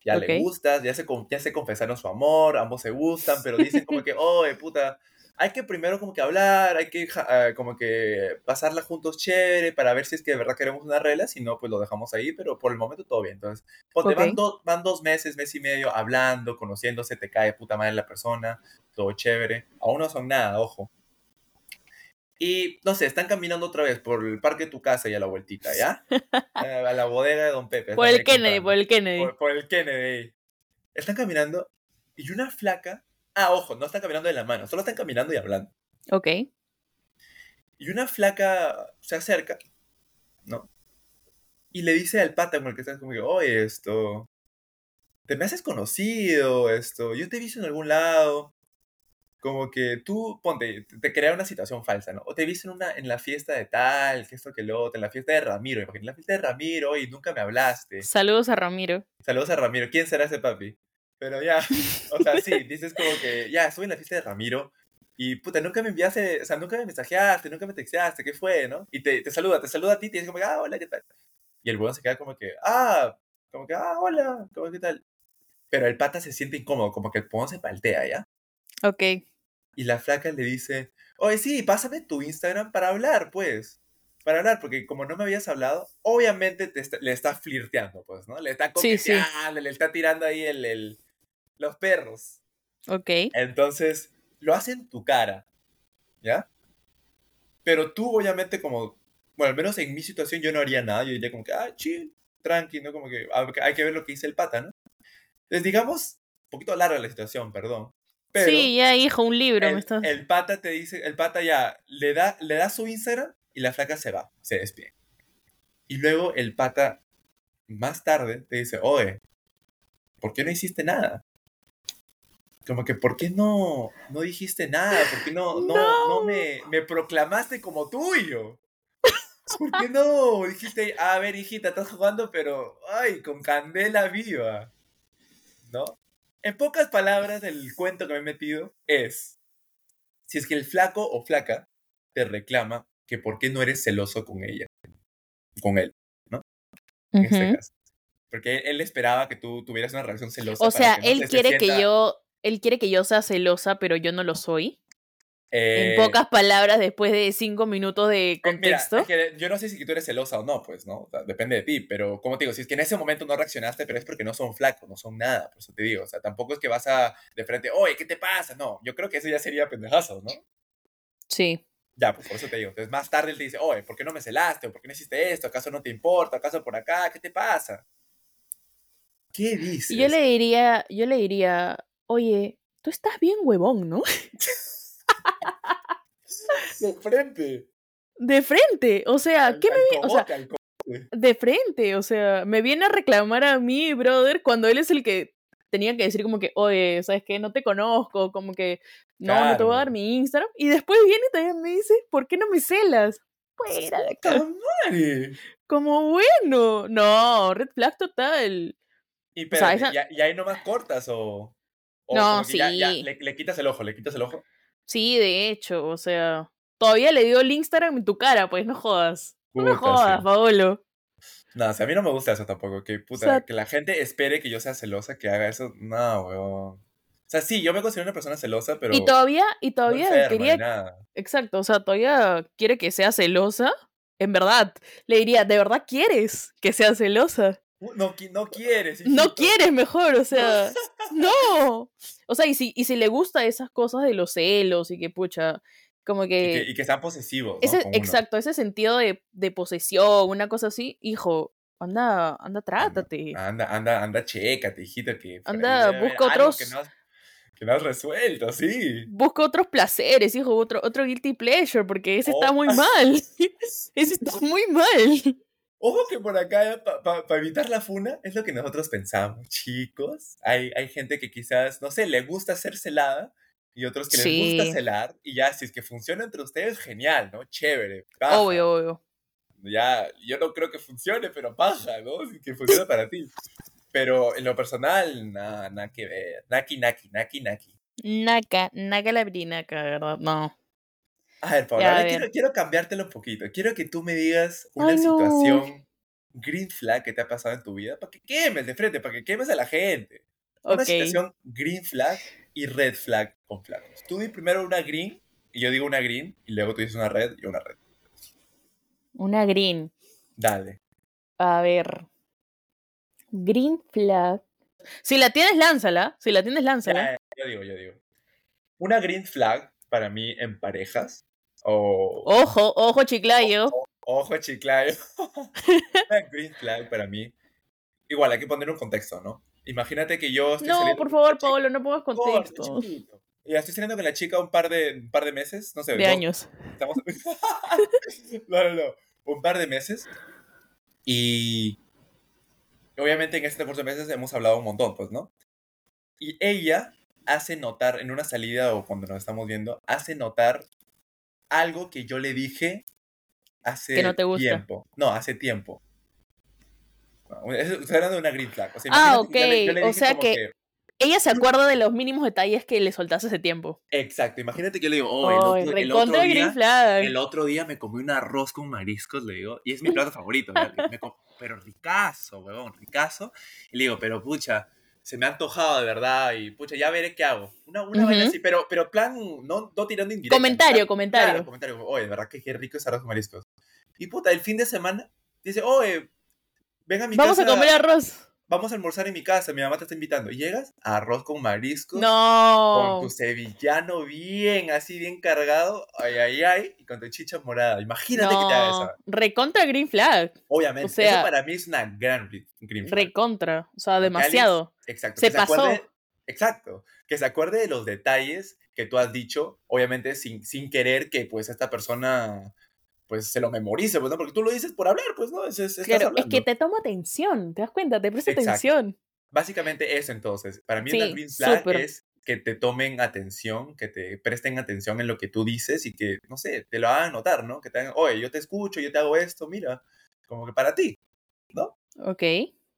Ya le gustas, ya se, ya se confesaron su amor, ambos se gustan, pero dicen como que, oye, puta, hay que primero como que hablar, hay que ah, como que pasarla juntos chévere para ver si es que de verdad queremos una regla, si no, pues lo dejamos ahí, pero por el momento todo bien. Entonces, ponte, van, do- van dos meses, mes y medio hablando, conociéndose, te cae puta madre la persona, todo chévere. Aún no son nada, ojo. Y, no sé, están caminando otra vez por el parque de tu casa y a la vueltita, ¿ya? Eh, a la bodega de Don Pepe.
Por el Kennedy, por el Kennedy.
por, por el Kennedy. Están caminando y una flaca. Ah, ojo, no están caminando de la mano, solo están caminando y hablando.
Ok.
Y una flaca se acerca, ¿no? Y le dice al pata con el que estás como que, oye, esto. Te me haces conocido, esto. Yo te he visto en algún lado. Como que tú, ponte, te, crea una situación falsa, ¿no? O te he visto en, una, en la fiesta de tal, que esto, que lo otro, en la fiesta de Ramiro. Porque en la fiesta de Ramiro, y nunca me hablaste.
Saludos a Ramiro.
Saludos a Ramiro. ¿Quién será ese papi? Pero ya, o sea, sí, dices como que, ya, estuve en la fiesta de Ramiro y, puta, nunca me enviaste, o sea, nunca me mensajeaste, nunca me texteaste, ¿qué fue, no? Y te, te saluda, te saluda a ti, te dice como que, ah, hola, ¿qué tal? Y el weón se queda como que, ah, como que, ah, hola, como qué tal. Pero el pata se siente incómodo, como que el weón se paltea, ¿ya?
Ok.
Y la flaca le dice, oye, sí, pásame tu Instagram para hablar, pues. Para hablar, porque como no me habías hablado, obviamente te está- le está flirteando, pues, ¿no? Le está
Sí, sí.
coqueteando, le está tirando ahí el, el- los perros.
Ok.
Entonces, lo hace en tu cara, ¿ya? Pero tú, obviamente, como, bueno, al menos en mi situación yo no haría nada, yo diría como que, ah, chill, tranqui, ¿no? Como que hay que ver lo que dice el pata, ¿no? Entonces, digamos, un poquito larga la situación, perdón. Pero,
sí, ya, hijo, un libro. me
el,
estás...
el pata te dice, el pata ya le da, le da su Instagram y la flaca se va, se despide. Y luego el pata, más tarde, te dice, oye, ¿por qué no hiciste nada? Como que, ¿por qué no, no dijiste nada? ¿Por qué no, no, no.
No.
me, me proclamaste como tuyo? ¿Por qué no? Dijiste, a ver, hijita, estás jugando, pero, ay, con candela viva. ¿No? En pocas palabras, el cuento que me he metido es, si es que el flaco o flaca te reclama que por qué no eres celoso con ella, con él, en este caso. Porque él esperaba que tú tuvieras una reacción celosa.
O sea,
no
él
se-
quiere que yo... Él quiere que yo sea celosa, pero yo no lo soy.
Eh,
En pocas palabras, después de cinco minutos de
eh, mira,
contexto.
es que yo no sé si tú eres celosa o no, pues, ¿no? O sea, depende de ti, pero como te digo, si es que en ese momento no reaccionaste, pero es porque no son flacos, no son nada, por eso te digo, o sea, tampoco es que vas a de frente, oye, ¿qué te pasa? No, yo creo que eso ya sería pendejazo, ¿no?
Sí.
Ya, pues por eso te digo. Entonces, más tarde él te dice, oye, ¿por qué no me celaste? ¿O por qué no hiciste esto? ¿Acaso no te importa? ¿Acaso por acá? ¿Qué te pasa? ¿Qué dices?
Y yo le diría, yo le diría, oye, tú estás bien huevón, ¿no?
De frente.
De frente. O sea,
Al-
¿qué me
al
vi- O sea,
cogote, al cogote.
de frente. O sea, me viene a reclamar a mí, brother, cuando él es el que tenía que decir como que, oye, ¿sabes qué? No te conozco, como que No, no te voy a dar mi Instagram. Y después viene y también me dice, ¿por qué no me celas? Fuera de. Como bueno. No, red flag total.
Y,
O sea,
espérate,
esa-
¿y, ahí nomás cortas o...? o
No,
ya- ya
sí.
le, le quitas el ojo, le quitas el ojo.
Sí, de hecho, o sea, todavía le dio el Instagram en tu cara, pues no jodas. No me jodas,
sí.
Paolo.
No, o sea, a mí no me gusta eso tampoco. Que, puta,
sea-
que la gente espere que yo sea celosa, que haga eso. No, weón. O sea, sí, yo me considero una persona celosa, pero
y todavía, y
no
todavía
enferma ni
quería,
nada.
exacto, o sea, todavía quiere que sea celosa. En verdad, le diría, ¿de verdad quieres que sea celosa?
Uh, No, no quieres.
No
hijito.
quieres mejor, o sea, no. O sea, y si, y si le gusta esas cosas de los celos y que, pucha, como
Y que,
que...
y que sean posesivos, ¿no?
Ese,
uno.
exacto, ese sentido de, de posesión, una cosa así, hijo, anda, anda, trátate.
Anda, anda, anda, chécate, hijito, que
Anda, busca otros-
Que no, has, que no has resuelto, sí.
Busca otros placeres, hijo, otro, otro guilty pleasure, porque ese está
Oh.
muy mal. ese está muy mal.
Ojo que por acá, para evitar la funa, es lo que nosotros pensamos, chicos. Hay, hay gente que quizás, no sé, le gusta ser celada y otros que les
Sí.
gusta celar. Y ya, si es que funciona entre ustedes, genial, ¿no? Chévere. paja.
Obvio, obvio.
Ya, yo no creo que funcione, pero paja, ¿no? Si que funciona para ti. Pero en lo personal, nada, nada que ver. Naki, naki, naki, naki.
Naca, naca la brinaca, ¿verdad? No.
A ver, Paula,
Ya, a ver.
quiero, quiero cambiártelo un poquito. Quiero que tú me digas una
Ay, no.
situación green flag que te ha pasado en tu vida para que quemes de frente, para que quemes a la gente. Una situación green flag y red flag con flacos. Tú di primero una green y yo digo una green y luego tú dices una red y una red.
Una green.
Dale.
A ver. Green flag. Si la tienes, lánzala. Si la tienes, lánzala.
Ya, yo digo, yo digo. Una green flag para mí en parejas o
Ojo, ojo, chiclayo.
Ojo, chiclayo. Una green flag para mí. Igual, hay que poner un contexto, ¿no? Imagínate que yo estoy
No,
saliendo
por favor, Paolo, no pongas contexto.
Y ya estoy saliendo con la chica un par de, un par de meses, no sé.
De
no,
años.
Estamos... no, no, no. Un par de meses. Y obviamente en este curso de meses hemos hablado un montón, pues, ¿no? Y ella hace notar, en una salida o cuando nos estamos viendo, hace notar algo que yo le dije hace
Que no te gusta.
tiempo. No, hace tiempo. No, Estoy hablando de una green flag. O sea,
Ah,
le- le
ok. O sea
como
que- Ella se acuerda de los mínimos detalles que le soltaste hace tiempo.
Exacto, imagínate que yo le digo, oh, el otro, el otro
green
día,
flag.
el otro día me comí un arroz con mariscos, le digo, y es mi plato favorito, pero ricazo, huevón, ricazo. Y le digo, pero pucha, se me ha antojado de verdad, y pucha, ya veré qué hago. Una, una vaina
Ujú.
así, pero, pero plan, no, no tirando indirecto.
Comentario, comentario.
Claro, comentario, oye, de verdad que qué rico ese arroz con mariscos. Y puta, el fin de semana, dice, oye, ven a mi
Vamos
casa,
a comer arroz.
Vamos a almorzar en mi casa, mi mamá te está invitando. Y llegas, arroz con mariscos. Con
No.
tu sevillano bien, así bien cargado, ay, ay, ay, y con tu chicha morada. Imagínate que te haga
No.
esa.
Recontra green flag.
Obviamente,
O sea,
eso para mí es una gran green flag.
Recontra. O sea, demasiado.
Exacto.
se
acuerde-
pasó.
exacto. Que se acuerde de los detalles que tú has dicho, obviamente sin, sin querer que pues esta persona pues se lo memorice, pues, ¿no? Porque tú lo dices por hablar, pues, ¿no? Es, es-
Claro, es que te toma atención. ¿Te das cuenta? Te presta
Exacto.
atención.
Básicamente eso entonces. Para mí
Sí,
green flag es que te tomen atención, que te presten atención en lo que tú dices y que, no sé, te lo hagan notar, ¿no? Que te hagan, oye, yo te escucho, yo te hago esto, mira, como que para ti.
Ok.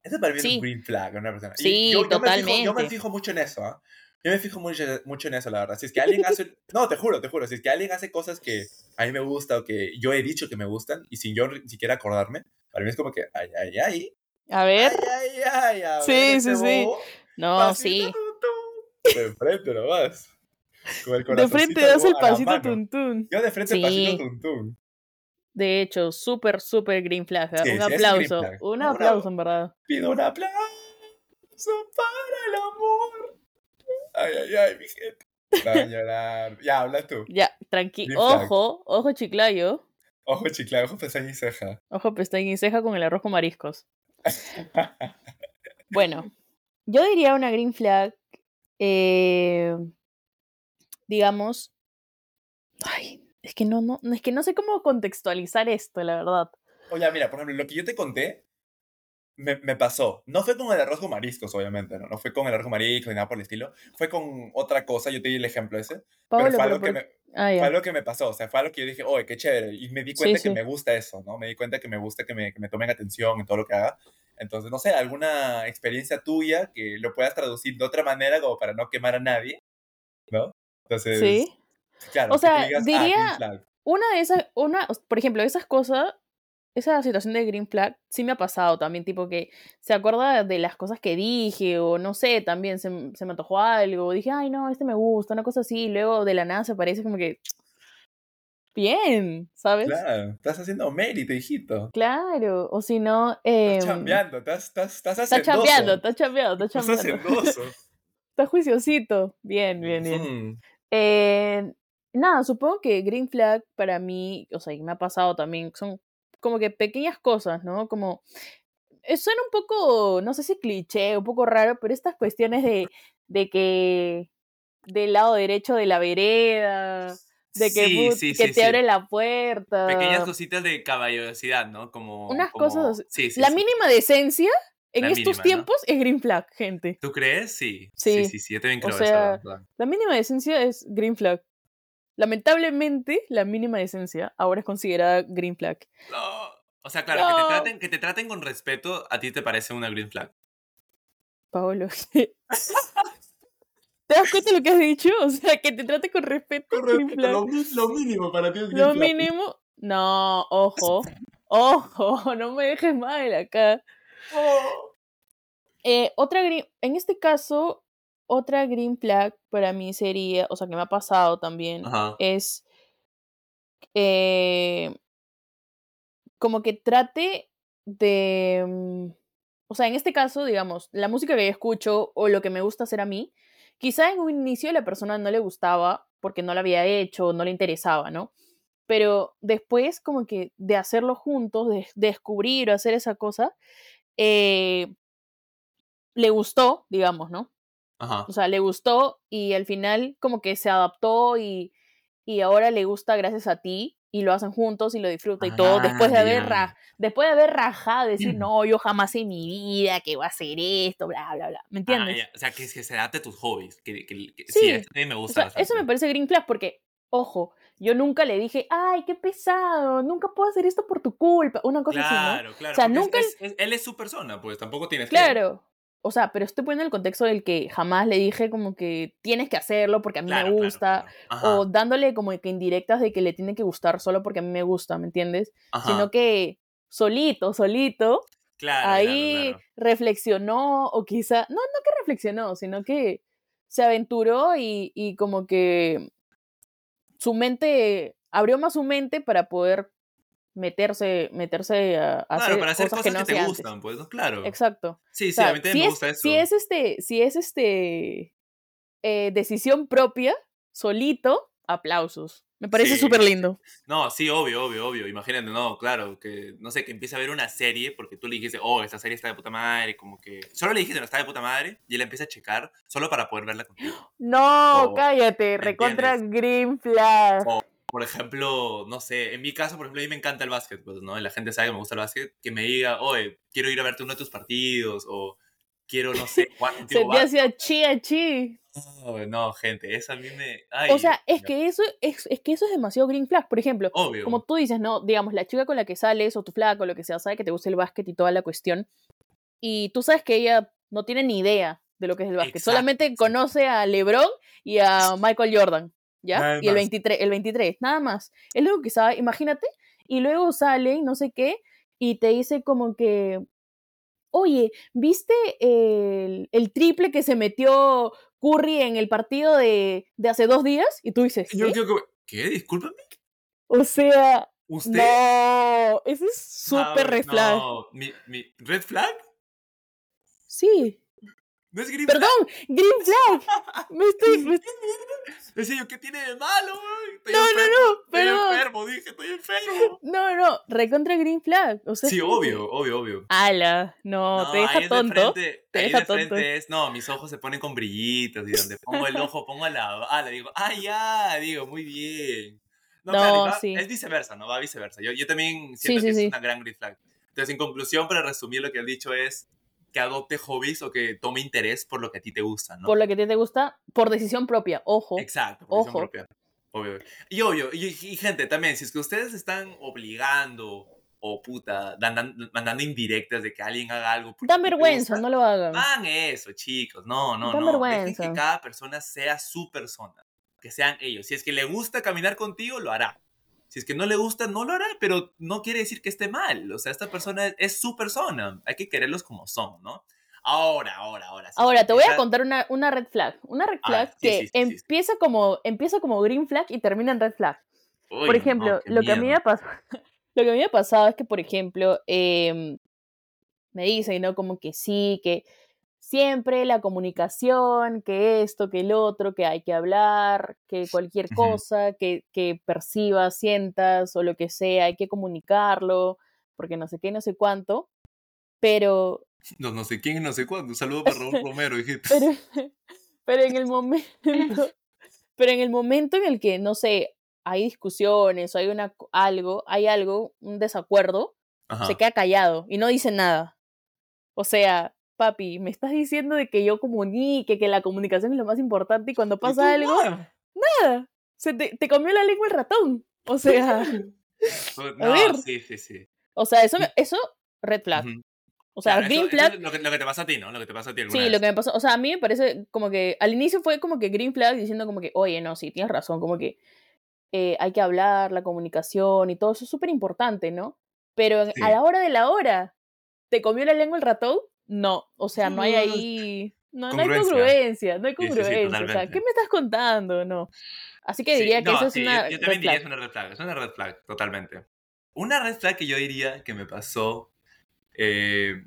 Eso para mí es un green flag, una persona.
Sí,
yo, yo Me fijo, yo me
totalmente.
fijo mucho en eso, ¿ah? Yo me fijo mucho, mucho en eso, la verdad. Si es que alguien hace... No, te juro, te juro. Si es que alguien hace cosas que a mí me gusta o que yo he dicho que me gustan y sin yo ni siquiera acordarme, para mí es como que, ay, ay, ay.
A ver.
Ay, ay, ay. a
Sí,
ver,
sí,
ese
sí. No,
Pasito,
sí.
De frente nomás. Con el
De frente das el pasito tuntún.
Yo de frente
Sí.
pasito tum tum.
De hecho, súper, súper green flag.
Sí,
un
sí,
aplauso.
flag.
Un aplauso, en verdad.
Pido un aplauso para el amor. Ay, ay, ay, mi gente. Va a llorar. Ya, habla tú.
Ya, tranquilo.
Green flag.
Ojo, ojo, chiclayo.
Ojo chicla, ojo pestaña y ceja.
Ojo, pestaña y ceja con el arroz con mariscos. Bueno, yo diría una green flag. eh, digamos. Ay, es que no, no, es que no sé cómo contextualizar esto, la verdad.
Oye, mira, por ejemplo, lo que yo te conté,
me, me, pasó. No fue con el arroz con mariscos, obviamente, ¿no? No fue con el arroz con mariscos ni nada por el estilo. Fue con otra cosa, yo te di el ejemplo ese. pero fue algo, que me, ah, fue algo que me pasó, o sea, fue algo que yo dije, oye, qué chévere. Y me di cuenta que me gusta eso, ¿no? Me di cuenta que me gusta que me, que me tomen atención en todo lo que haga. Entonces, no sé, alguna experiencia tuya que lo puedas traducir de otra manera como para no quemar a nadie, ¿no? Entonces,
sí. Claro, o sea, ah, diría, una de esas, una, por ejemplo, esas cosas esa situación de green flag sí me ha pasado también, tipo que se acuerda de las cosas que dije o no sé, también se, se me antojó algo, dije, ay no, este me gusta, una cosa así, y luego de la nada se parece como que... Bien, ¿sabes?
Claro, estás haciendo mérito, hijito.
Claro, o si no... Eh,
estás chambeando, estás, estás, estás
Estás chambeando, estás chambeando, estás chambeando.
Estás
estás juiciosito. Bien, bien, bien. Eh, nada, supongo que Green Flag para mí, o sea, y me ha pasado también, son como que pequeñas cosas, ¿no? Como, eh, suena un poco, no sé si cliché, un poco raro, pero estas cuestiones de, de que del lado derecho de la vereda, de que, que te abre la puerta.
Pequeñas cositas de caballerosidad, ¿no? Como...
Unas cosas... la mínima decencia en estos tiempos es green flag, gente.
¿Tú crees? Sí. Sí, sí, sí, yo también creo
o sea, La mínima decencia es green flag. Lamentablemente, la mínima decencia ahora es considerada green flag.
No. O sea, claro, que, te traten, que te traten con respeto, a ti te parece una green flag.
Paolo, ¿te das cuenta de lo que has dicho? O sea, que te trate con respeto.
Con Lo, mínimo para ti es
green Lo mínimo. No, ojo. Ojo, no me dejes mal acá. Oh. Eh, otra green. En este caso, otra green flag para mí sería, o sea, que me ha pasado también, es eh, como que trate de, mm, o sea, en este caso, digamos, la música que yo escucho o lo que me gusta hacer a mí, quizá en un inicio la persona no le gustaba porque no lo había hecho, no le interesaba, ¿no? Pero después como que de hacerlo juntos, de, descubrir o hacer esa cosa, eh, le gustó, digamos, ¿no? O sea, le gustó y al final como que se adaptó y, y ahora le gusta gracias a ti y lo hacen juntos y lo disfruta y todo, después de haber después de haber rajado, decir, no, yo jamás en mi vida que voy a hacer esto, bla, bla, bla, ¿me ah, entiendes?
o sea, que, que se adapte a tus hobbies, que, que, sí, a mí me gusta.
eso me parece green flag porque, ojo, yo nunca le dije, ay, qué pesado, nunca puedo hacer esto por tu culpa, una cosa así, ¿no?
Claro, claro. O sea, nunca... él es su persona, pues tampoco tienes
claro, o sea, pero estoy poniendo el contexto del que jamás le dije como que tienes que hacerlo porque a mí me gusta, o dándole como que indirectas de que le tiene que gustar solo porque a mí me gusta, ¿me entiendes? Sino que solito, solito, ahí reflexionó, o quizá, no, no que reflexionó, sino que se aventuró y, y como que su mente, abrió más su mente para poder meterse, meterse a, hacer,
para hacer cosas, que, no te gustan, pues, claro.
Exacto.
Sí, sí, a mí también me gusta eso.
Si es este, si es este eh, decisión propia, solito, aplausos. Me parece súper lindo.
No, sí, obvio, obvio, obvio. Imagínate, no, claro, que, no sé, que empiece a ver una serie porque tú le dijiste, oh, esta serie está de puta madre, como que... Solo le dijiste, no, está de puta madre, y él empieza a checar solo para poder verla contigo.
No, cállate, recontra Green Flag
por ejemplo, no sé, en mi caso, por ejemplo, a mí me encanta el básquet, pues, ¿no? La gente sabe que me gusta el básquet, que me diga, oye, quiero ir a verte uno de tus partidos, o quiero, no sé,
cuánto Se te hacía chi a chi.
No, no, gente, eso a mí me...
o sea, es que, eso, es, es, que eso es demasiado green flag. Por ejemplo, como tú dices, ¿no? Digamos, la chica con la que sales, o tu flaco, lo que sea, sabe que te gusta el básquet y toda la cuestión, y tú sabes que ella no tiene ni idea de lo que es el básquet. Solamente conoce a LeBron y a Michael Jordan. ¿Ya? y el 23, el 23, nada más. Es lo que sabe, imagínate, y luego sale, no sé qué, y te dice como que, oye, ¿viste el, el triple que se metió Curry en el partido de, de hace dos días? Y tú dices,
¿qué? ¿Qué? Discúlpame.
O sea, ¿Usted? no, ese es súper red flag. No,
¿Mi, ¿Mi red flag?
Sí.
No es Green
Perdón, Green Flag. Me estoy. Me
Decía yo, ¿qué tiene de malo, güey?
No, no, no, pero.
Estoy enfermo, dije, estoy enfermo.
No, no, recontra Green Flag. O sea,
sí, obvio, obvio, obvio.
Ala, no, te deja tonto.
te deja tonto. Es, no, mis ojos se ponen con brillitos y donde pongo el ojo, pongo la ala, digo, ah, ya, digo, muy bien. No, claro, sí. es viceversa, ¿no? Va viceversa. Yo, yo también siento que es una gran Green Flag. Entonces, en conclusión, para resumir, lo que has dicho es que adopte hobbies o que tome interés por lo que a ti te gusta, ¿no?
Por lo que a ti te gusta, por decisión propia, ojo.
Exacto, por decisión
Ojo.
propia. Obvio. Y obvio, y, y gente, también, si es que ustedes están obligando o puta, dan- dan- mandando indirectas de que alguien haga algo.
Dan vergüenza,
gusta,
no lo hagan.
Hagan eso, chicos. No, no,
Dan
no. Dejen
vergüenza.
que cada persona sea su persona. Que sean ellos. Si es que le gusta caminar contigo, lo hará. Si es que no le gusta, no lo hará, pero no quiere decir que esté mal. O sea, esta persona es, su persona. Hay que quererlos como son, ¿no? Ahora, ahora, ahora.
Ahora, te voy a contar una, una red flag. Una red
A
flag
sí,
que
sí,
empieza, Como, empieza como green flag y termina en red flag.
Uy,
Por ejemplo, lo, que a mí me pasado, lo que a mí me ha pasado es que, por ejemplo, em, me dicen, ¿no? Como que sí, que siempre la comunicación, que esto, que el otro, que hay que hablar, que cualquier cosa que, que percibas, sientas o lo que sea, hay que comunicarlo, porque no sé qué, no sé cuánto. Pero
No, no sé quién no sé cuándo. Un saludo para Raúl Romero, dijiste.
pero, pero en el momento, pero en el momento en el que, no sé, hay discusiones o hay una, algo, hay algo, un desacuerdo,
Ajá.
se queda callado y no dice nada. O sea, papi, me estás diciendo de que yo comunique, que la comunicación es lo más importante y cuando
¿Y
pasa algo,
man?
nada. Se te, te comió la lengua el ratón. O sea,
No,
ver.
sí, sí, sí.
o sea, eso, me- eso, red flag. O sea,
Claro, eso-
green
eso
flag
es lo, que, lo que te pasa a ti, ¿no? Lo que te pasa a ti
Sí,
vez.
lo que me pasó, o sea, a mí me parece como que al inicio fue como que green flag diciendo como que, oye, no, sí, tienes razón, como que eh, hay que hablar, la comunicación y todo eso es súper importante, ¿no? Pero
Sí.
a la hora de la hora, ¿te comió la lengua el ratón? No, o sea, no hay ahí, no, no hay
Congruencia.
no hay
Sí, sí, sí,
congruencia, o sea. ¿qué me estás contando? No. Así que
Sí,
diría que
no,
eso es
sí, yo-
una
Yo,
red
también diría
flag.
es una red flag. Es una red flag, totalmente. Una red flag que yo diría que me pasó. eh,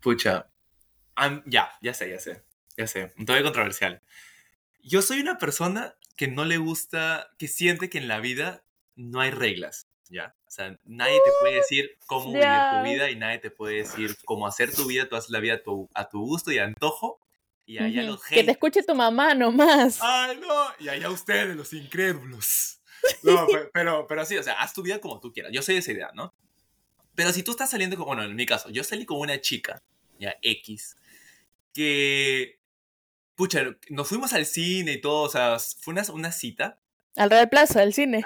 pucha. ya, ya sé, ya sé. Ya sé. Un toque controversial. Yo soy una persona que no le gusta. que siente que en la vida no hay reglas. ¿Ya? O sea, nadie te puede decir cómo vivir tu vida y nadie te puede decir cómo hacer tu vida. Tú haces la vida a tu, a tu gusto y antojo. Y allá
Ujú.
los
Que te
haters-
escuche tu mamá nomás.
¡Ay, no! Y allá ustedes, los incrédulos. No, pe- pero, pero sí, o sea, haz tu vida como tú quieras. Yo soy de esa idea, ¿no? Pero si tú estás saliendo con, bueno, en mi caso, yo salí con una chica, ya X, que, pucha, nos fuimos al cine y todo, o sea, fue una, una cita.
Al Real Plaza, al cine.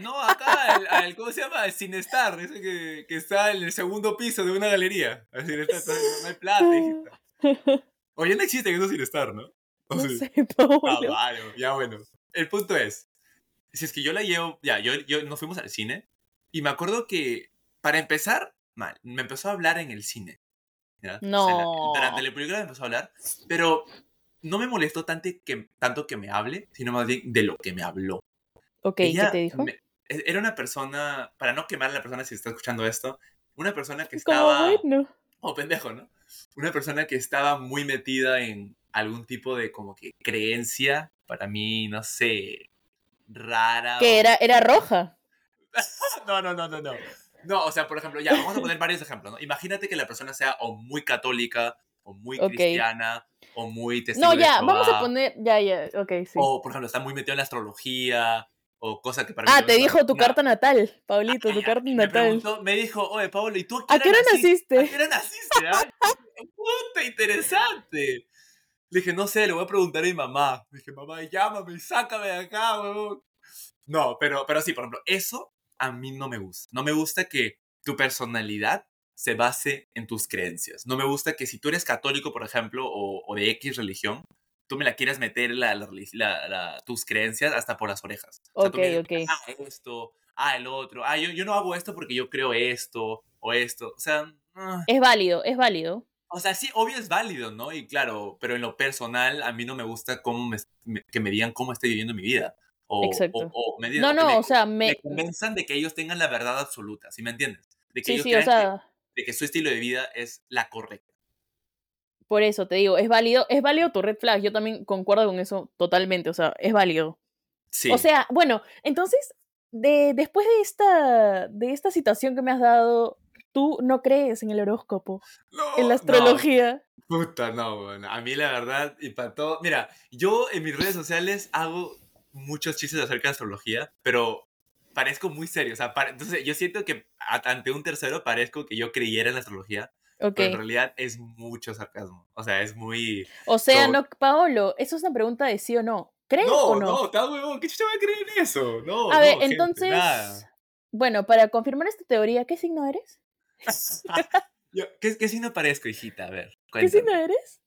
No, acá, al, al- ¿cómo se llama? El Cinestar, ese que, que está en el segundo piso de una galería. Cinestar, entonces, no hay plata, hijita. O ya no existe que es un Cinestar, ¿no? ¿O
No
sí?
sé,
Ah, vale, ya bueno. El punto es, si es que yo la llevo, ya, yo, yo nos fuimos al cine y me acuerdo que, para empezar, mal, me empezó a hablar en el cine. ¿ya? O sea, la-
No.
durante la película me empezó a hablar, pero no me molestó tanto que, tanto que me hable, sino más bien de lo que me habló.
Ok, ¿qué
Ella
te dijo?
me- e- era una persona, para no quemar a la persona si está escuchando esto, una persona que
Como
estaba...
bueno.
Oh, pendejo, ¿no? Una persona que estaba muy metida en algún tipo de como que creencia, para mí, no sé, rara.
Que
o-
era, era roja.
No, no, no, no, no. No, o sea, por ejemplo, ya, vamos a poner varios ejemplos, ¿no? Imagínate que la persona sea o muy católica, o muy cristiana, o muy testigo
No,
de
ya, vamos a poner. Ya, ya, ok, sí.
O, por ejemplo, está muy metido en la astrología, o cosa que para
ah, te dijo tu carta natal, Pablito, tu carta
y me
natal.
preguntó, me dijo, oye, Pablo, ¿y tú a qué
¿A qué hora naciste?
¿A qué hora naciste? ah? Puta, interesante. Le dije, no sé, le voy a preguntar a mi mamá. Le dije, mamá, llámame, sácame de acá, huevón. No, pero, pero sí, por ejemplo, eso a mí no me gusta. No me gusta que tu personalidad se base en tus creencias. No me gusta que si tú eres católico, por ejemplo, o, o de X religión, tú me la quieras meter la, la la- tus creencias hasta por las orejas. O sea,
Ok,
dices,
ok.
Ah, esto, ah, el otro. Ah, yo, yo no hago esto porque yo creo esto o esto. O sea, ah.
Es válido, es válido.
o sea, sí, obvio es válido, ¿no? Y claro, pero en lo personal a mí no me gusta cómo me- me- que me digan cómo estoy viviendo mi vida. O,
Exacto.
o- o me digan-
No, no,
me-
o sea,
me convenzan de que ellos tengan la verdad absoluta, ¿sí me entiendes? De que
Sí,
ellos
sí, o
que-
sea,
de que su estilo de vida es la correcta.
Por eso te digo, es válido, es válido tu red flag. Yo también concuerdo con eso totalmente, o sea, es válido.
Sí.
O sea, bueno, entonces, de, después de esta, de esta situación que me has dado, tú no crees en el horóscopo,
No,
en la
no,
astrología.
Puta, no, bueno, a mí la verdad, y para todo, mira, yo en mis redes sociales hago muchos chistes acerca de astrología, pero parezco muy serio. O sea, entonces yo siento que ante un tercero parezco que yo creyera en la astrología,
Ok.
pero en realidad es mucho sarcasmo. O sea, es muy...
O sea, no, Paolo, eso es una pregunta de sí o no. ¿Crees
No,
o
no,
no?
está huevón. ¿Qué chucha va a creer en eso? No,
a
no,
ver,
gente,
entonces,
nada.
bueno, para confirmar esta teoría, ¿qué signo eres?
Yo- ¿qué, ¿Qué signo parezco, hijita? A ver,
¿Qué signo eres?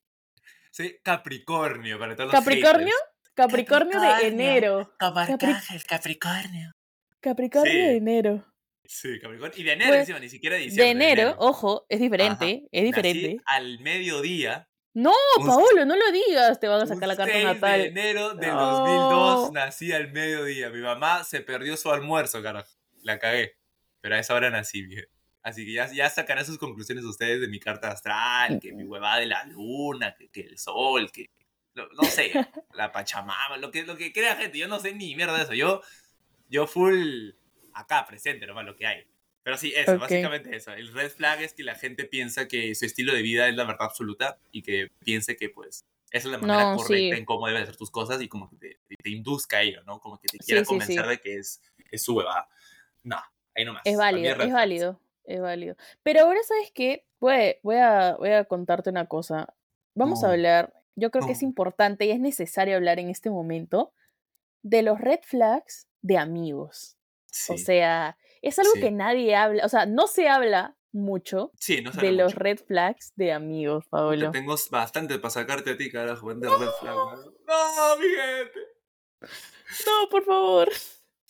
Soy Capricornio, para todos los
¿Capricornio? Capricornio de
Capricornio.
enero.
Como
Capri-
Capricornio.
Capricornio
Sí.
de enero.
Sí, Capricornio. Y de enero
Pues,
encima, ni siquiera de diciembre.
De enero, ojo, es diferente, es
Nací
diferente.
al mediodía.
No, Paolo, no lo digas, te van a sacar la carta
6 de
natal.
enero del
No.
2002 nací al mediodía. Mi mamá se perdió su almuerzo, carajo. La cagué. Pero a esa hora nací, viejo. Así que ya, ya sacarán sus conclusiones ustedes de mi carta astral, que mi huevada de la luna, que, que el sol, que... No, no sé, la pachamama, lo que, lo que crea gente. Yo no sé ni mierda de eso. Yo, yo full acá, presente nomás lo que hay. Pero sí, eso, básicamente eso. El red flag es que la gente piensa que su estilo de vida es la verdad absoluta y que piense que, pues, esa es la manera
No,
correcta
sí.
en cómo debes hacer tus cosas y como que te, te, te induzca a ello, ¿no? Como que te quiera
sí, sí.
convencer de que es, es su huevada. No, ahí nomás.
Es válido, es válido, es válido. Pero ahora, ¿sabes qué? Voy, voy, a, voy a contarte una cosa. Vamos a hablar, yo creo que es importante y es necesario hablar en este momento de los red flags de amigos.
Sí,
O sea, es algo
Sí.
que nadie habla, o sea, no se habla mucho
sí, no
de los red flags de amigos,
Te
Paolo.
tengo bastante para sacarte a ti, carajo, de red flag. ¿no? No, mi gente.
No, por favor.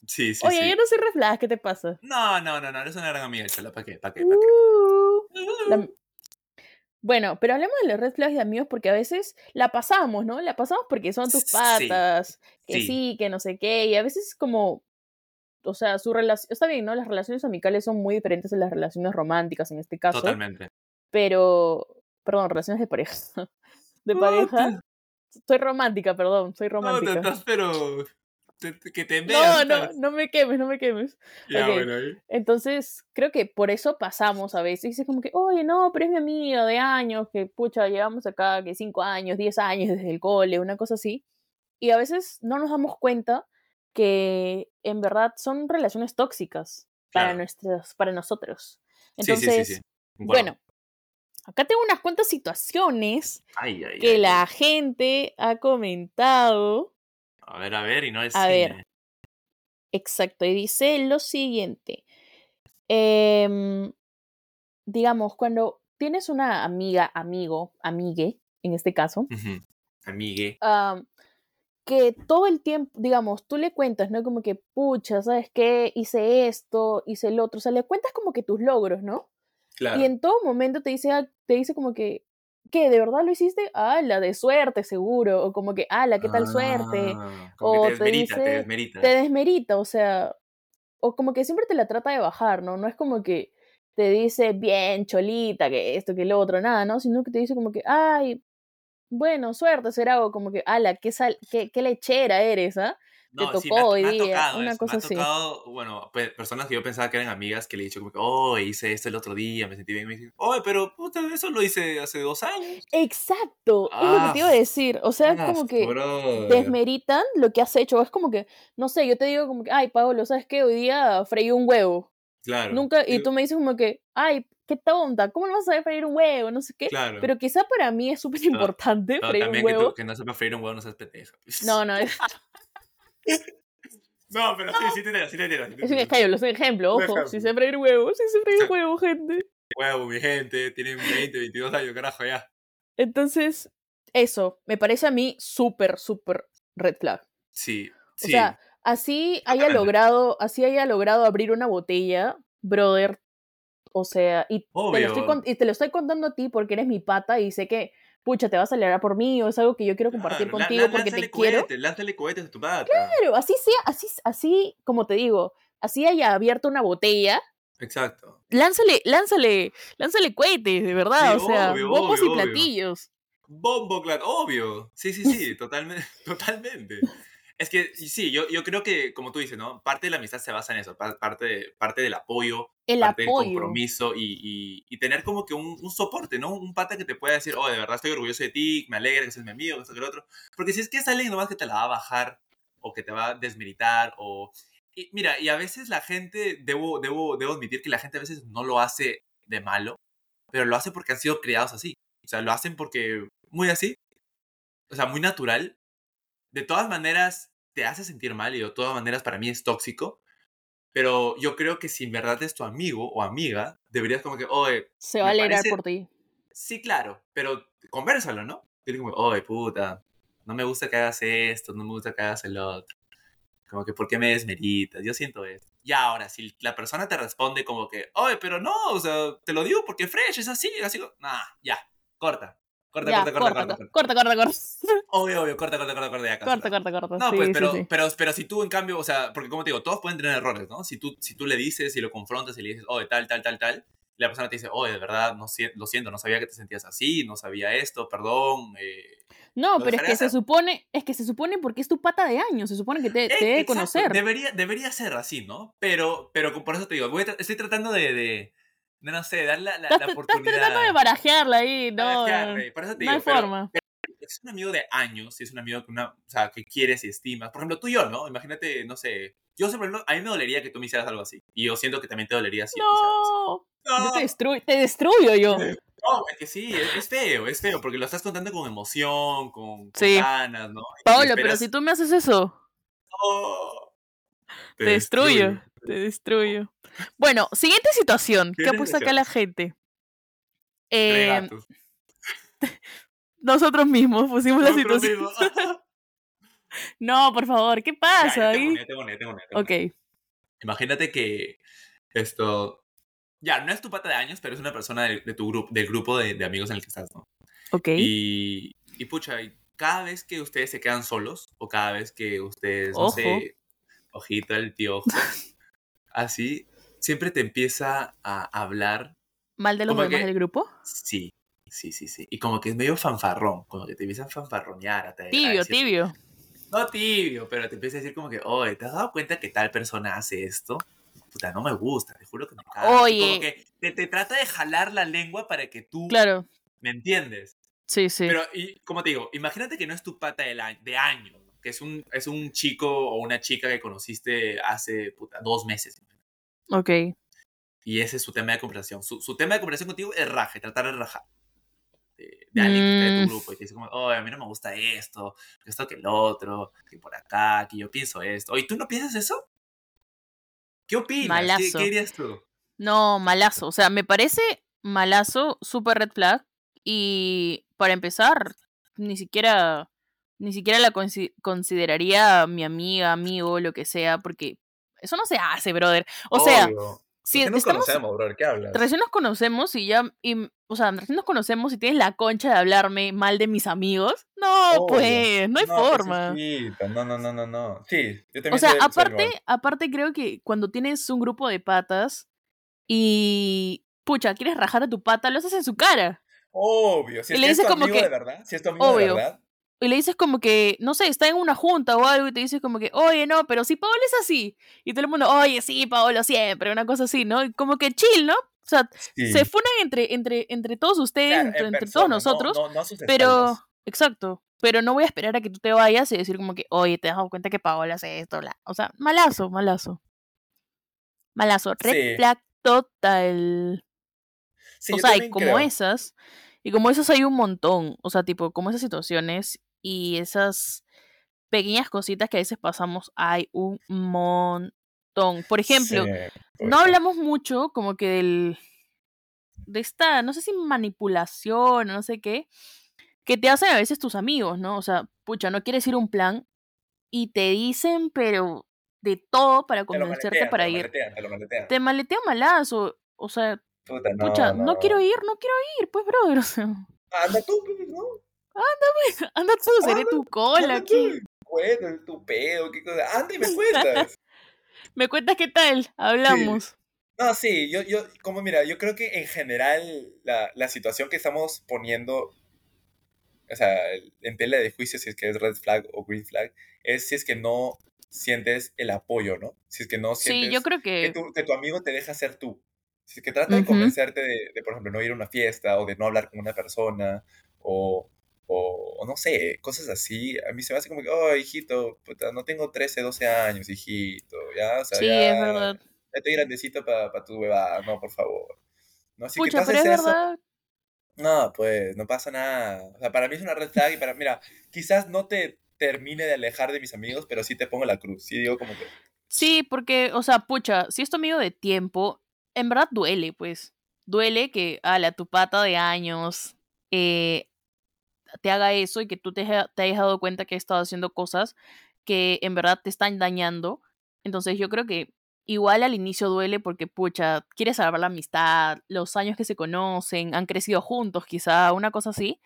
Sí, sí,
Oye,
sí.
yo no soy red flag, ¿qué te pasa?
No, no, no, no, eres una gran amiga, chala, ¿para qué? ¿Para qué? ¿Para qué?
Uh. La- Bueno, pero hablemos de los red flags de amigos porque a veces la pasamos, ¿no? La pasamos porque son tus patas, que
sí.
sí, que no sé qué, y a veces es como, o sea, su relación, está bien, ¿no? Las relaciones amicales son muy diferentes a las relaciones románticas en este caso,
Totalmente.
pero, perdón, relaciones de pareja. De
No,
pareja. Soy romántica, perdón, soy
No, te
romántica.
estás, pero... te- te- que te
No,
veas.
no, no me quemes, no me quemes.
Ya,
ok.
bueno, ahí.
Entonces, creo que por eso pasamos a veces. Es como que, oye, no, pero es mi amiga de años, que pucha, llevamos acá que cinco años, diez años desde el cole, una cosa así. Y a veces no nos damos cuenta que en verdad son relaciones tóxicas para, nuestros, para nosotros.
Sí, sí,
Entonces,
sí, sí. Concuerdo.
bueno, acá tengo unas cuantas situaciones
Ay, ay,
que
ay,
la gente ha comentado.
A ver, a ver, y no es
A ver. Exacto, y dice lo siguiente. Em, digamos, cuando tienes una amiga, amigo, amigue, en este caso.
Amigue.
am, que todo el tiempo, digamos, tú le cuentas, ¿no? Como que, pucha, ¿sabes qué? Hice esto, hice el otro, o sea, le cuentas como que tus logros, ¿no?
Claro.
Y en todo momento te dice, ah, te dice como que, ¿qué? ¿De verdad lo hiciste? Ah, la de suerte, seguro, o como que, ah, la qué tal suerte,
Ah, como
o
te
te
desmerita, te
dice-
desmerita.
te desmerita, o sea, o como que siempre te la trata de bajar, ¿no? No es como que te dice bien, cholita, que esto, que lo otro, nada, ¿no? Sino que te dice como que, ay, bueno, suerte será, o como que, ala, qué, sal, qué, qué lechera eres, ¿ah? te
No, sí,
tocó
me ha,
hoy
me ha
día,
tocado
una cosa
me ha
así.
tocado, bueno, pe- personas que yo pensaba que eran amigas que le he dicho como que, oh, hice esto el otro día, me sentí bien, me dicen, oh, pero puta, eso lo hice hace dos años.
Exacto, es lo que te iba a
Ah,
decir, o sea, es
Ah,
como que desmeritan lo que has hecho, es como que, no sé, yo te digo como que, ay, Pablo, ¿sabes qué? Hoy día freí un huevo,
Claro.
nunca, y tú me dices como que, ay, qué tonta, ¿cómo no vas a saber freír un huevo? No sé qué.
Claro.
Pero quizá para mí es súper importante
No,
freír un
también que,
huevo.
tú, que no sepa freír un huevo, no seas pendeja.
No, no, es,
No, pero sí, sí te entiendo, sí te entiendo.
es un ejemplo, es un ejemplo,
Un
ojo.
ejemplo.
Si sé freír huevo, si sé freír huevo, gente.
Huevo, mi gente, tienen 20, 22 años, carajo, ya.
Entonces, eso, me parece a mí súper, súper red flag.
Sí,
O
sí.
sea, así haya
Totalmente.
logrado, así haya logrado abrir una botella, brother. O sea, y te, lo estoy,
Obvio.
con- y te lo estoy contando a ti porque eres mi pata y sé que, pucha, te vas a alegrar por mí o es algo que yo quiero compartir
Claro,
contigo porque te quiero.
lánzale cohetes a tu pata.
Claro, así sea, así, así, como te digo, así haya abierto una botella,
Exacto.
lánzale, lánzale, lánzale cohetes, de verdad,
Sí,
o sea,
obvio,
bombos
obvio,
y
obvio.
platillos.
Bombo, claro, obvio. Sí, sí, sí, totalmente. totalmente. Es que sí, yo, yo creo que, como tú dices, ¿no? Parte de la amistad se basa en eso, pa- parte, parte del apoyo,
El
parte del
apoyo.
compromiso y, y- y tener como que un, un soporte, ¿no? Un pata que te pueda decir, oh, de verdad estoy orgulloso de ti, me alegra que seas mi amigo, que esto que lo otro. Porque si es que es alguien nomás que te la va a bajar o que te va a desmeritar o y mira, y a veces la gente, debo, debo, debo admitir que la gente a veces no lo hace de malo, pero lo hace porque han sido criados así. O sea, lo hacen porque muy así, o sea, muy natural. De todas maneras, te hace sentir mal y de todas maneras para mí es tóxico. Pero yo creo que si en verdad es tu amigo o amiga, deberías como que, oye...
Se va a alegrar por ti.
Sí, claro, pero conversalo, ¿no? Dile como, oye, puta, no me gusta que hagas esto, no me gusta que hagas el otro. Como que, ¿por qué me desmeritas? Yo siento esto. Y ahora, si la persona te responde como que, oye, pero no, o sea, te lo digo porque fresh, es así, así, nah, ya, corta. Corta,
Ya,
corta, corta, corta,
corta, corta, corta, corta.
Obvio, obvio, corta, corta, corta, corta, ya,
Corta, corta, corta.
No,
Sí,
pues, pero,
sí.
Pero, pero si tú, en cambio, o sea, porque como te digo, todos pueden tener errores, ¿no? Si tú, si tú le dices y lo confrontas y le dices, oye, tal, tal, tal, tal, y la persona te dice, oye, de verdad, no, lo siento, no sabía que te sentías así, no sabía esto, perdón. Eh,
No, pero es que se supone, es que se supone porque es tu pata de años, se supone que te,
Eh,
te debe
exacto,
conocer.
Debería, debería ser así, ¿no? Pero, pero por eso te digo, voy estoy tratando de, de, no sé, dar la, la,
Estás,
la
estás
oportunidad.
tratando de barajearla ahí, no,
por eso te
no hay
pero-
forma.
es un amigo de años, si es un amigo que, una, o sea, que quieres y estimas, por ejemplo, tú y yo, ¿no? Imagínate, no sé, yo, ejemplo, a mí me dolería que tú me hicieras algo así. Y yo siento que también te dolería si
No,
así.
yo te, destruyo, te destruyo yo.
No, es que sí, es, es feo, es feo, porque lo estás contando con emoción, con, con
Sí.
ganas, ¿no? Y
Paolo, pero si tú me haces eso,
¡Oh!
te destruyo, te destruyo. Bueno, siguiente situación. ¿Qué ha puesto acá la gente? Eh,
gatos.
nosotros mismos pusimos la situación.
mismos.
No, por favor, ¿qué pasa ahí? Ok,
Imagínate que esto. Ya, no es tu pata de años, pero es una persona de, de tu grupo, del grupo de, de amigos en el que estás, ¿no?
ok.
Y, y pucha, y cada vez que ustedes se quedan solos, o cada vez que ustedes, no
Ojo.
sé, ojito el piojo, así, siempre te empieza a hablar.
¿Mal de los demás
que-
del grupo?
Sí, sí, sí, sí. Y como que es medio fanfarrón, como que te empieza a fanfarronear. A te- a
Tibio,
decir-
tibio.
No tibio, pero te empieza a decir como que, oye, ¿te has dado cuenta que tal persona hace esto? Puta, no me gusta, te juro que me caga. Y
Oye.
Como que te, te trata de jalar la lengua para que tú
Claro,
me entiendes.
sí, sí.
Pero, y, como te digo, imagínate que no es tu pata del año, de año, que es un, es un chico o una chica que conociste hace puta, dos meses.
Ok.
Y ese es su tema de conversación. Su, su tema de conversación contigo es raje, tratar de rajar. De, de alguien que esté de
Mm.
tu grupo y te dice como, oh, a mí no me gusta esto, que esto que el otro, que por acá, que yo pienso esto. Oye, ¿tú no piensas eso? ¿Qué opinas? ¿Qué,
Malazo.
qué dirías tú?
No, malazo. O sea, me parece malazo, super red flag. Y para empezar, ni siquiera, ni siquiera la consi- consideraría mi amiga, amigo, lo que sea, porque eso no se hace, brother. O sea, si
nos
estamos,
conocemos, bro, ¿qué hablas?
recién nos conocemos y ya, y, o sea, recién nos conocemos y tienes la concha de hablarme mal de mis amigos, no,
Obvio.
pues, no hay
No,
forma.
No, no, no, no, no. Sí, yo también
O sea,
soy-
aparte, aparte creo que cuando tienes un grupo de patas y pucha, quieres rajar a tu pata, lo haces en su cara.
Obvio, si
y
es
le dices
tu
como
amigo
que-
de verdad, si es tu amigo
Obvio.
de verdad,
Y le dices como que, no sé, está en una junta o algo y te dices como que, oye, no, pero si Paolo es así. Y todo el mundo, oye, sí, Paolo siempre, una cosa así, ¿no? Y como que chill, ¿no? O sea,
sí.
se funan entre, entre, entre todos ustedes,
Claro,
entre, todos nosotros,
no, no, no
pero, exacto. Pero no voy a esperar a que tú te vayas y decir como que, oye, te has dado cuenta que Paola hace esto, bla. O sea, malazo, malazo. Malazo. Red
Sí.
flag total.
Sí,
o sea, y como
creo.
esas, y como esas hay un montón, o sea, tipo, como esas situaciones y esas pequeñas cositas que a veces pasamos, hay un montón. Por ejemplo,
Sí,
no hablamos mucho como que del, de esta, no sé si manipulación o no sé qué, que te hacen a veces tus amigos, ¿no? O sea, pucha, no quieres ir a un plan y te dicen, pero de todo para convencerte
maletean,
para
te
ir.
maletean, te maletean.
Te maletea malazo, o sea,
Puta, no,
pucha, no,
no.
quiero ir, no quiero ir, pues, brother, o sea,
Anda tú, pues, ¿no?
anda tú, seré
Anda,
tu cola
Anda
aquí.
tú. Bueno, tu pedo, qué cosa. Anda y me cuentas.
Me cuentas qué tal, hablamos.
No, sí, yo, yo, como mira, yo creo que en general la, la situación que estamos poniendo, o sea, en tela de juicio, si es que es red flag o green flag, es si es que no sientes el apoyo, ¿no? Si es que no sientes
Sí, yo creo
que,
que,
tu, que tu amigo te deja ser tú. Si es que trata de convencerte de, de, por ejemplo, no ir a una fiesta o de no hablar con una persona o, o,
o no sé, cosas así, a mí se me hace como que, oh, hijito, puta, no tengo 13, 12 años, hijito, ya, o sea,
Sí,
ya,
es verdad.
ya estoy grandecito para tu bebada, no, por favor. ¿No? Así que
Pucha,
tú
pero es
eso,
verdad.
no, pues, no pasa nada. O sea, para mí es una red flag y para, mira, quizás no te termine de alejar de mis amigos, pero sí te pongo la cruz. Sí digo como que,
Sí, porque, o sea, pucha, si es tu amigo de tiempo, en verdad duele, pues. Duele que a la tu pata de años eh, te haga eso y que tú te, te hayas dado cuenta que ha estado haciendo cosas que en verdad te están dañando. Entonces yo creo que igual al inicio duele porque, pucha, quieres salvar la amistad, los años que se conocen, han crecido juntos quizá, una cosa así,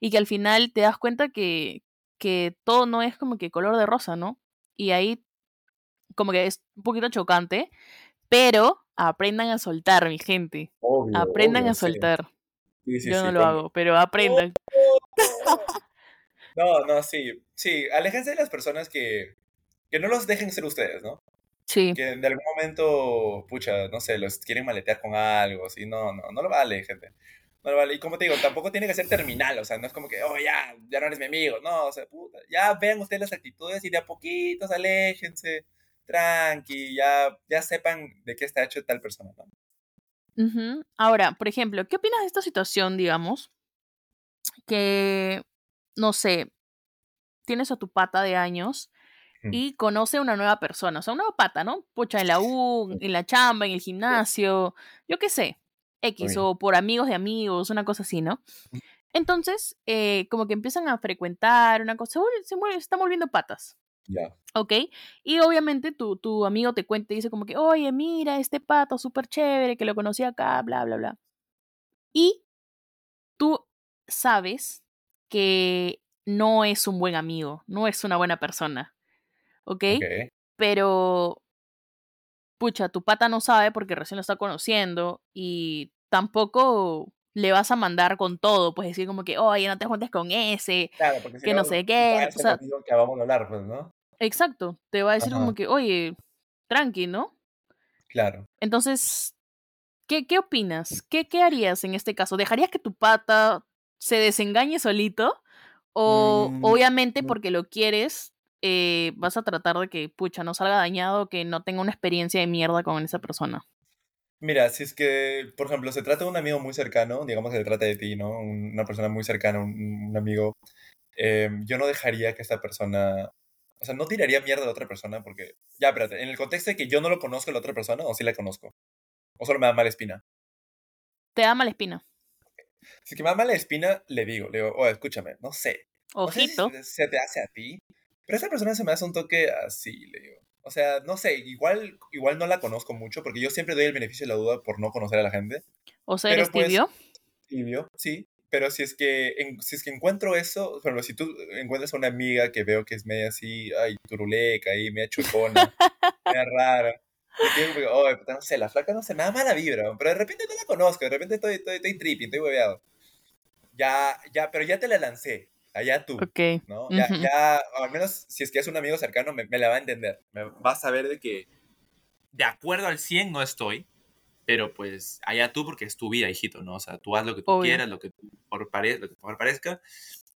y que al final te das cuenta que, que todo no es como que color de rosa, ¿no? Y ahí como que es un poquito chocante, pero aprendan a soltar, mi gente.
obvio,
Aprendan
obvio,
a soltar.
Sí, sí,
Yo no lo
con-
hago, pero aprendan.
No, no, sí. Sí, aléjense de las personas que, que no los dejen ser ustedes, ¿no?
Sí,
Que de algún momento, pucha, no sé, los quieren maletear con algo, así. No, no, no lo vale, gente. No lo vale. Y como te digo, tampoco tiene que ser terminal, o sea, no es como que, oh, ya, ya no eres mi amigo. No, o sea, puta, ya vean ustedes las actitudes y de a poquitos aléjense, tranqui, ya, ya sepan de qué está hecho tal persona, ¿no?
Ahora, por ejemplo, ¿qué opinas de esta situación, digamos? Que, no sé, tienes a tu pata de años
Mm.
y conoce a una nueva persona, o sea, una nueva pata, ¿no? Pucha, en la U, en la chamba, en el gimnasio, yo qué sé, X, o por amigos de amigos, una cosa así, ¿no?
Mm.
Entonces, eh, como que empiezan a frecuentar una cosa, se, vuelve- se, se están volviendo patas.
Ya.
¿Ok? Y obviamente tu, tu amigo te cuenta y dice como que, oye, mira, este pato súper chévere, que lo conocí acá, bla, bla, bla. Y tú sabes que no es un buen amigo, no es una buena persona. ¿Ok? Pero, pucha, tu pata no sabe porque recién lo está conociendo y tampoco le vas a mandar con todo, pues decir como que, oye, no te juntes con ese,
Claro, porque si
que no sé qué,
¿cuál
o sea-
que vamos a hablar, pues, ¿no?
Exacto, te va a decir
Ajá.
como que, oye, tranqui, ¿no?
Claro.
Entonces, ¿qué, qué opinas? ¿Qué, ¿Qué harías en este caso? ¿Dejarías que tu pata se desengañe solito? O
Mm,
obviamente
no.
porque lo quieres, eh, vas a tratar de que, pucha, no salga dañado, que no tenga una experiencia de mierda con esa persona.
Mira, si es que, por ejemplo, se trata de un amigo muy cercano, digamos que se trata de ti, ¿no? Un- Una persona muy cercana, un, un amigo, eh, yo no dejaría que esta persona, o sea, no tiraría mierda a la otra persona porque, ya, espérate, en el contexto de que yo no lo conozco a la otra persona o sí la conozco, o solo me da mala espina.
Te da mala espina.
Si que me da mala espina, le digo, le digo, oye, escúchame, no sé, no sé si
Ojito.
se- te hace a ti, pero esa persona se me hace un toque así, le digo. O sea, no sé, igual, igual no la conozco mucho porque yo siempre doy el beneficio de la duda por no conocer a la gente.
O sea, eres
pues,
tibio.
Tibio, sí. Pero si es que en- si es que encuentro eso, ejemplo, si tú encuentras a una amiga que veo que es media así, ay, turuleca ahí, media chocona, media rara, y digo, como que, "Oye, puta, no sé, la flaca no sé, me da mala vibra, pero de repente no la conozco, de repente estoy, estoy, estoy tripping, estoy hueveado. Ya, ya, pero ya te la lancé, allá tú,
Ok.
¿no? Ya,
Ujú.
ya, al menos si es que es un amigo cercano, me, me la va a entender. Me vas a ver de que
De acuerdo al 100 no estoy, pero pues allá tú porque es tu vida, hijito, ¿no? O sea, tú haz lo que tú
Obvio.
quieras, lo que tú por pare- lo que mejor parezca,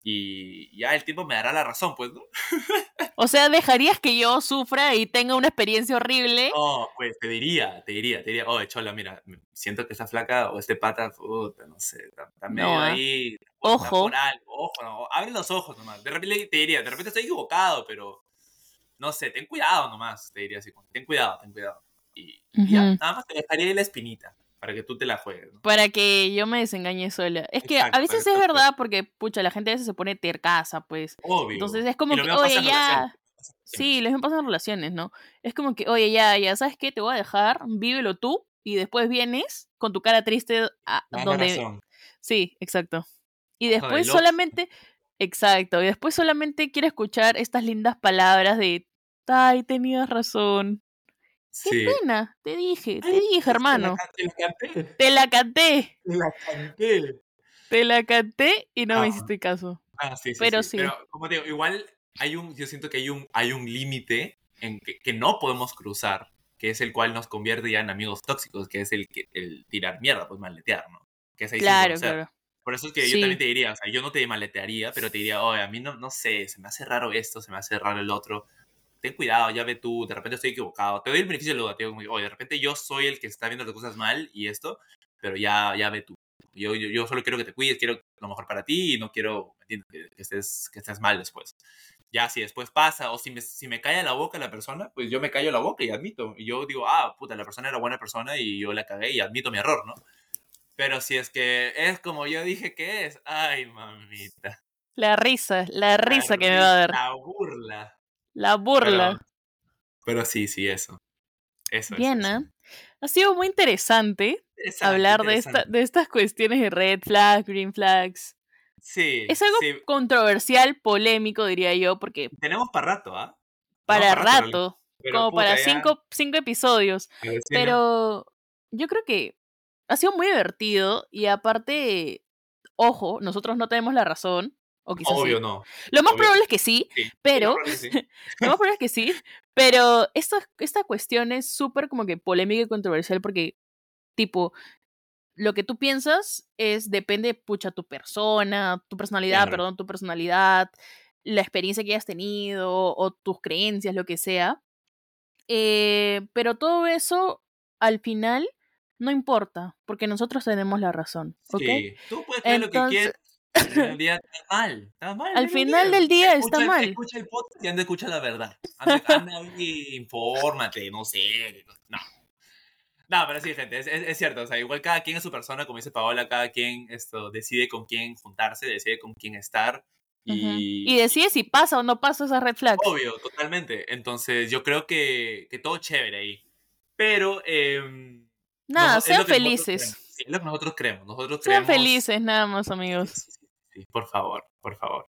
y ya el tiempo me dará la razón, pues, ¿no?
O sea, ¿dejarías que yo sufra y tenga una experiencia horrible?
No, pues te diría, te diría, te diría, oye, chola, mira, siento que esta flaca o este pata, puta, no sé, está
No, ah.
ahí,
Ojo.
por algo, ojo, no, abre los ojos nomás. De repente te diría, de repente estoy equivocado, pero no sé, ten cuidado nomás, te diría así, ten cuidado, ten cuidado. Y, y ya, nada más te dejaría ahí la espinita para que tú te la juegues, ¿no?
Para que yo me desengañe sola. Es que
Exacto,
a veces es
exacto.
verdad porque, pucha, la gente a veces se pone tercaza, pues.
Obvio.
Entonces es como que, oye, ya. Sí, lo mismo pasa en relaciones, ¿no? Es como que, oye, ya, ya, ¿sabes qué? Te voy a dejar, vívelo tú y después vienes con tu cara triste a donde...
razón.
Sí, exacto. Y después solamente, exacto, y después solamente quiero escuchar estas lindas palabras de, ay, tenías razón. Qué
Sí.
pena, te dije, te
Ay,
dije, hermano.
Te la canté,
Te la canté,
te la canté.
te la canté y no me
Ah.
hiciste caso.
Ah, sí, sí,
Pero
sí.
sí.
Pero, como te digo, igual hay un, yo siento que hay un, hay un límite en que, que no podemos cruzar, que es el cual nos convierte ya en amigos tóxicos, que es el, el tirar mierda, pues maletear, ¿no? Que es ahí
Claro, claro.
Por eso es que yo también te diría, o sea, yo no te maletearía, pero te diría, oye, a mí no, no sé, se me hace raro esto, se me hace raro el otro. Ten cuidado, ya ve tú, de repente estoy equivocado. Te doy el beneficio de la duda, te digo, oye, de repente yo soy el que está viendo las cosas mal y esto, pero ya, ya ve tú. Yo, yo, yo solo quiero que te cuides, quiero lo mejor para ti y no quiero que, que estés, que estés mal después. Ya, si después pasa, o si me, si me calla la boca la persona, pues yo me callo la boca y admito. Y yo digo, ah, puta, la persona era buena persona y yo la cagué y admito mi error, ¿no? Pero si es que es como yo dije que es, ay, mamita.
La risa, la risa
La
que me va a dar.
La burla.
La burla.
Pero, pero sí, sí, eso. Eso
Bien,
eso.
¿ah? Ha sido muy interesante
Interesante,
hablar de, esta, de estas cuestiones de red flags, green flags.
Sí.
Es algo
sí.
controversial, polémico, diría yo, porque
Tenemos para rato, ¿ah?
para rato,
pero
como
puta,
para
ya-
cinco, cinco episodios.
pero sí, ¿no?
Pero yo creo que ha sido muy divertido y aparte, ojo, nosotros no tenemos la razón, o quizás
Obvio
sí.
no.
Lo más
obvio.
probable es que sí, pero
sí.
lo más probable es que sí, pero esta, esta cuestión es súper como que polémica y controversial porque, tipo, lo que tú piensas es, depende, pucha, tu persona, tu personalidad,
Claro.
perdón, tu personalidad, la experiencia que hayas tenido o tus creencias, lo que sea. Eh, pero todo eso, al final, no importa, porque nosotros tenemos la razón, ¿ok?
Sí, tú puedes creer lo que
Entonces-
quieras. Pero Al final del día está mal. Está mal.
Al
final
final del día
Escucha
está
el-
mal.
Escucha el podcast y anda, escucha la verdad. Anda, anda y infórmate, no sé. No. No, pero sí, gente, es, es- es cierto. O sea, igual cada quien es su persona, como dice Paola, cada quien esto, decide con quién juntarse, decide con quién estar. Y,
Y decide si pasa o no pasa esa red flag.
Obvio, totalmente. Entonces, yo creo que, que todo chévere ahí. Pero. em,
Nada,
es
sean
nosotros
felices.
Sí, es lo que nosotros creemos. Nosotros
Sean
creemos.
felices, nada más, amigos.
Sí, por favor, por favor.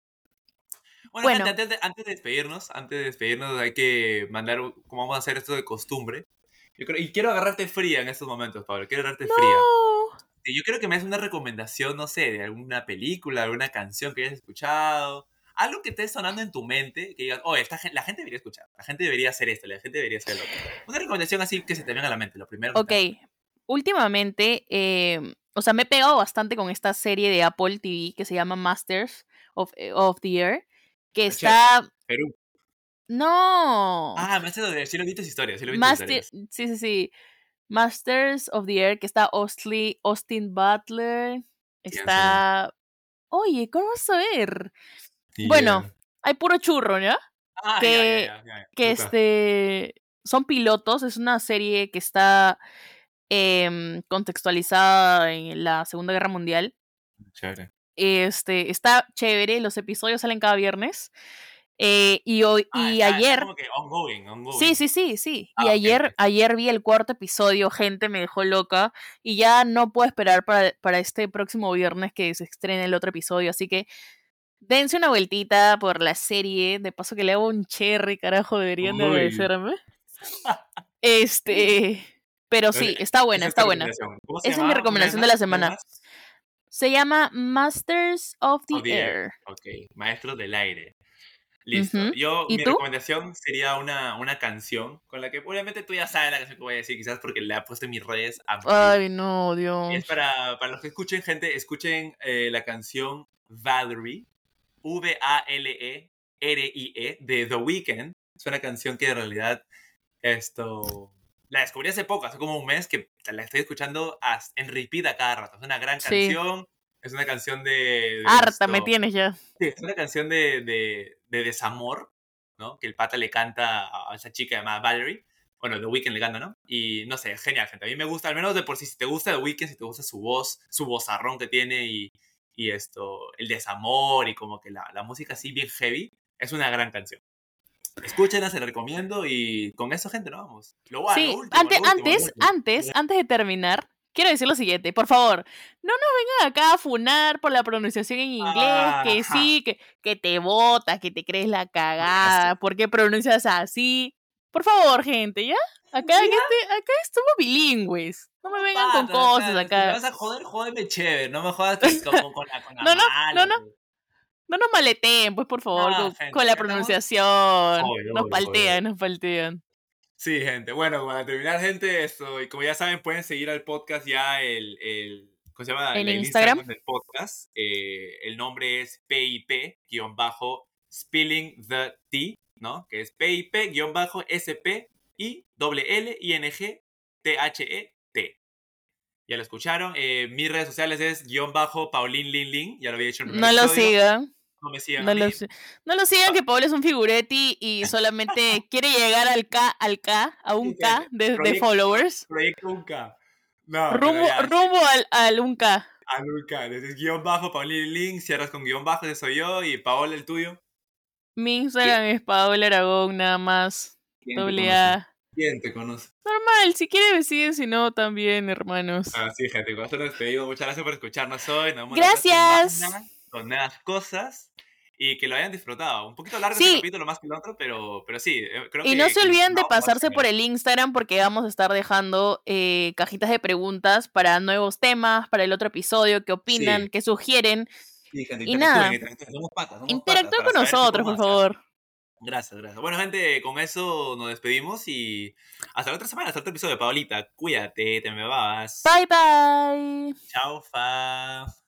Bueno,
Bueno.
gente, antes, de, antes de despedirnos, antes de despedirnos, hay que mandar, como vamos a hacer esto de costumbre. Yo creo, y quiero agarrarte fría en estos momentos, Pablo. Quiero agarrarte fría.
No.
Sí, Yo quiero que me des una recomendación, no sé, de alguna película, alguna canción que hayas escuchado. Algo que esté sonando en tu mente, que digas, oh, esta, la gente debería escuchar, la gente debería hacer esto, la gente debería hacer lo otro. Una recomendación así que se te venga a la mente, lo primero. que
Ok,
te-
últimamente, eh, o sea, me he pegado bastante con esta serie de Apple TV que se llama Masters of, eh, of the Air, que está...
Perú.
No.
Ah, me hace de sí lo he visto en historias, sí lo he visto
Master,
historias.
sí, sí, sí. Masters of the Air, que está Austin, Austin Butler. Está. Oye, ¿cómo vas a ver? Bueno. Hay puro churro, ¿ya?
Ah,
que-
ya, ya, ya, ya.
Que este. Son pilotos, es una serie que está em, contextualizada en la Segunda Guerra Mundial.
Chévere.
Este, está chévere, los episodios salen cada viernes. Eh, y hoy,
Ah,
y ayer.
ongoing, ongoing.
Sí, sí, sí, sí.
Ah,
y
ok,
ayer, ayer vi el cuarto episodio, gente, me dejó loca. Y ya no puedo esperar para, para este próximo viernes que se estrene el otro episodio. Así que dense una vueltita por la serie. De paso que le hago un cherry, carajo, deberían de agradecerme. Este. Pero sí, está buena, está buena.
recomendación. ¿Cómo se
Esa es mi recomendación
¿Una
de la semana. Se llama Masters of the,
Of the Air.
Air.
Ok, Maestros del Aire. Listo. Yo,
¿Y
mi
tú?
recomendación sería una, una canción con la que obviamente tú ya sabes la canción que voy a decir, quizás porque la he puesto en mis redes a.
Ay, no,
Y
Dios.
Es para, para los que escuchen, gente, escuchen eh, la canción Valerie, V-A-L-E-R-I-E, de The Weeknd. Es una canción que en realidad esto la descubrí hace poco, hace como un mes, que la estoy escuchando en repeat a cada rato. Es una gran
Sí.
canción, es una canción de... de
Harta me tienes ya.
Sí, es una canción de, de, de desamor, ¿no? Que el pata le canta a esa chica llamada Valerie. Bueno, The Weeknd le canta, ¿no? Y no sé, genial, gente. A mí me gusta, al menos de por sí, si te gusta The Weeknd, si te gusta su voz, su vozarrón que tiene y, y esto, el desamor y como que la, la música así bien heavy, es una gran canción. Escúchenla, se la recomiendo y con eso, gente, nos vamos. Lo,
Sí,
último, lo último,
antes,
último.
antes, antes de terminar, quiero decir lo siguiente, por favor, no nos vengan acá a funar por la pronunciación en inglés, que
Ajá.
sí, que, que te botas, que te crees la cagada, ¿por qué pronuncias así? Por favor, gente, ¿ya? Acá,
¿Ya?
este- acá somos bilingües, no me vengan con cosas
Si me
acá.
vas a joder, jódeme chévere. No me jodas con, con la, con la
No, no,
mala,
no, no. No nos maleteen, pues, por favor, con,
gente,
con la pronunciación.
Obvio,
nos
obvio,
paltean, nos paltean.
Sí, gente. Bueno, para terminar, gente, esto, y como ya saben, pueden seguir al podcast ya el, el ¿cómo se llama?
¿En
el
Instagram?
del podcast. Eh, el nombre es PIP-Spilling the Tea, ¿no? Que es PIP-SP I L I N G T H E T. Ya lo escucharon. Eh, mis redes sociales es guion bajo Paulín Lin Lin. Ya lo había dicho en el
No lo sigan.
No me sigan
No
a mí.
lo, no lo sigan, que Paul es un figuretti y solamente quiere llegar al K, al K, a un
Sí,
K de, de
proyecto-
followers.
Proyecto Unca. No, pero
Rumbo,
ya,
rumbo al, al un K.
A Unca. Desde guion bajo Paulín Lin Lin. Cierras con guion bajo, ese soy yo. Y Paola, el tuyo.
Mi Instagram es Paola Aragón, nada más.
¿Quién te
Doble? A.
¿Quién te conoce?
Normal, si quieren me siguen, si no, también, hermanos.
Ah, sí, gente, con esto nos despedimos. Muchas gracias por escucharnos hoy. Nos
Gracias.
Con nuevas cosas. Y que lo hayan disfrutado. Un poquito largo
Sí.
este capítulo más que el otro, pero, pero sí. eh, Creo
Y
que-
no se olviden de pasarse por el Instagram porque vamos a estar dejando eh, cajitas de preguntas para nuevos temas, para el otro episodio, qué opinan,
Sí.
qué sugieren.
Sí, gente,
y nada.
interactúen.
Con nosotros, por favor.
Gracias, gracias. Bueno, gente, con eso nos despedimos y hasta la otra semana, hasta otro episodio. Paolita, cuídate, te me vas.
Bye bye.
Chao, fa.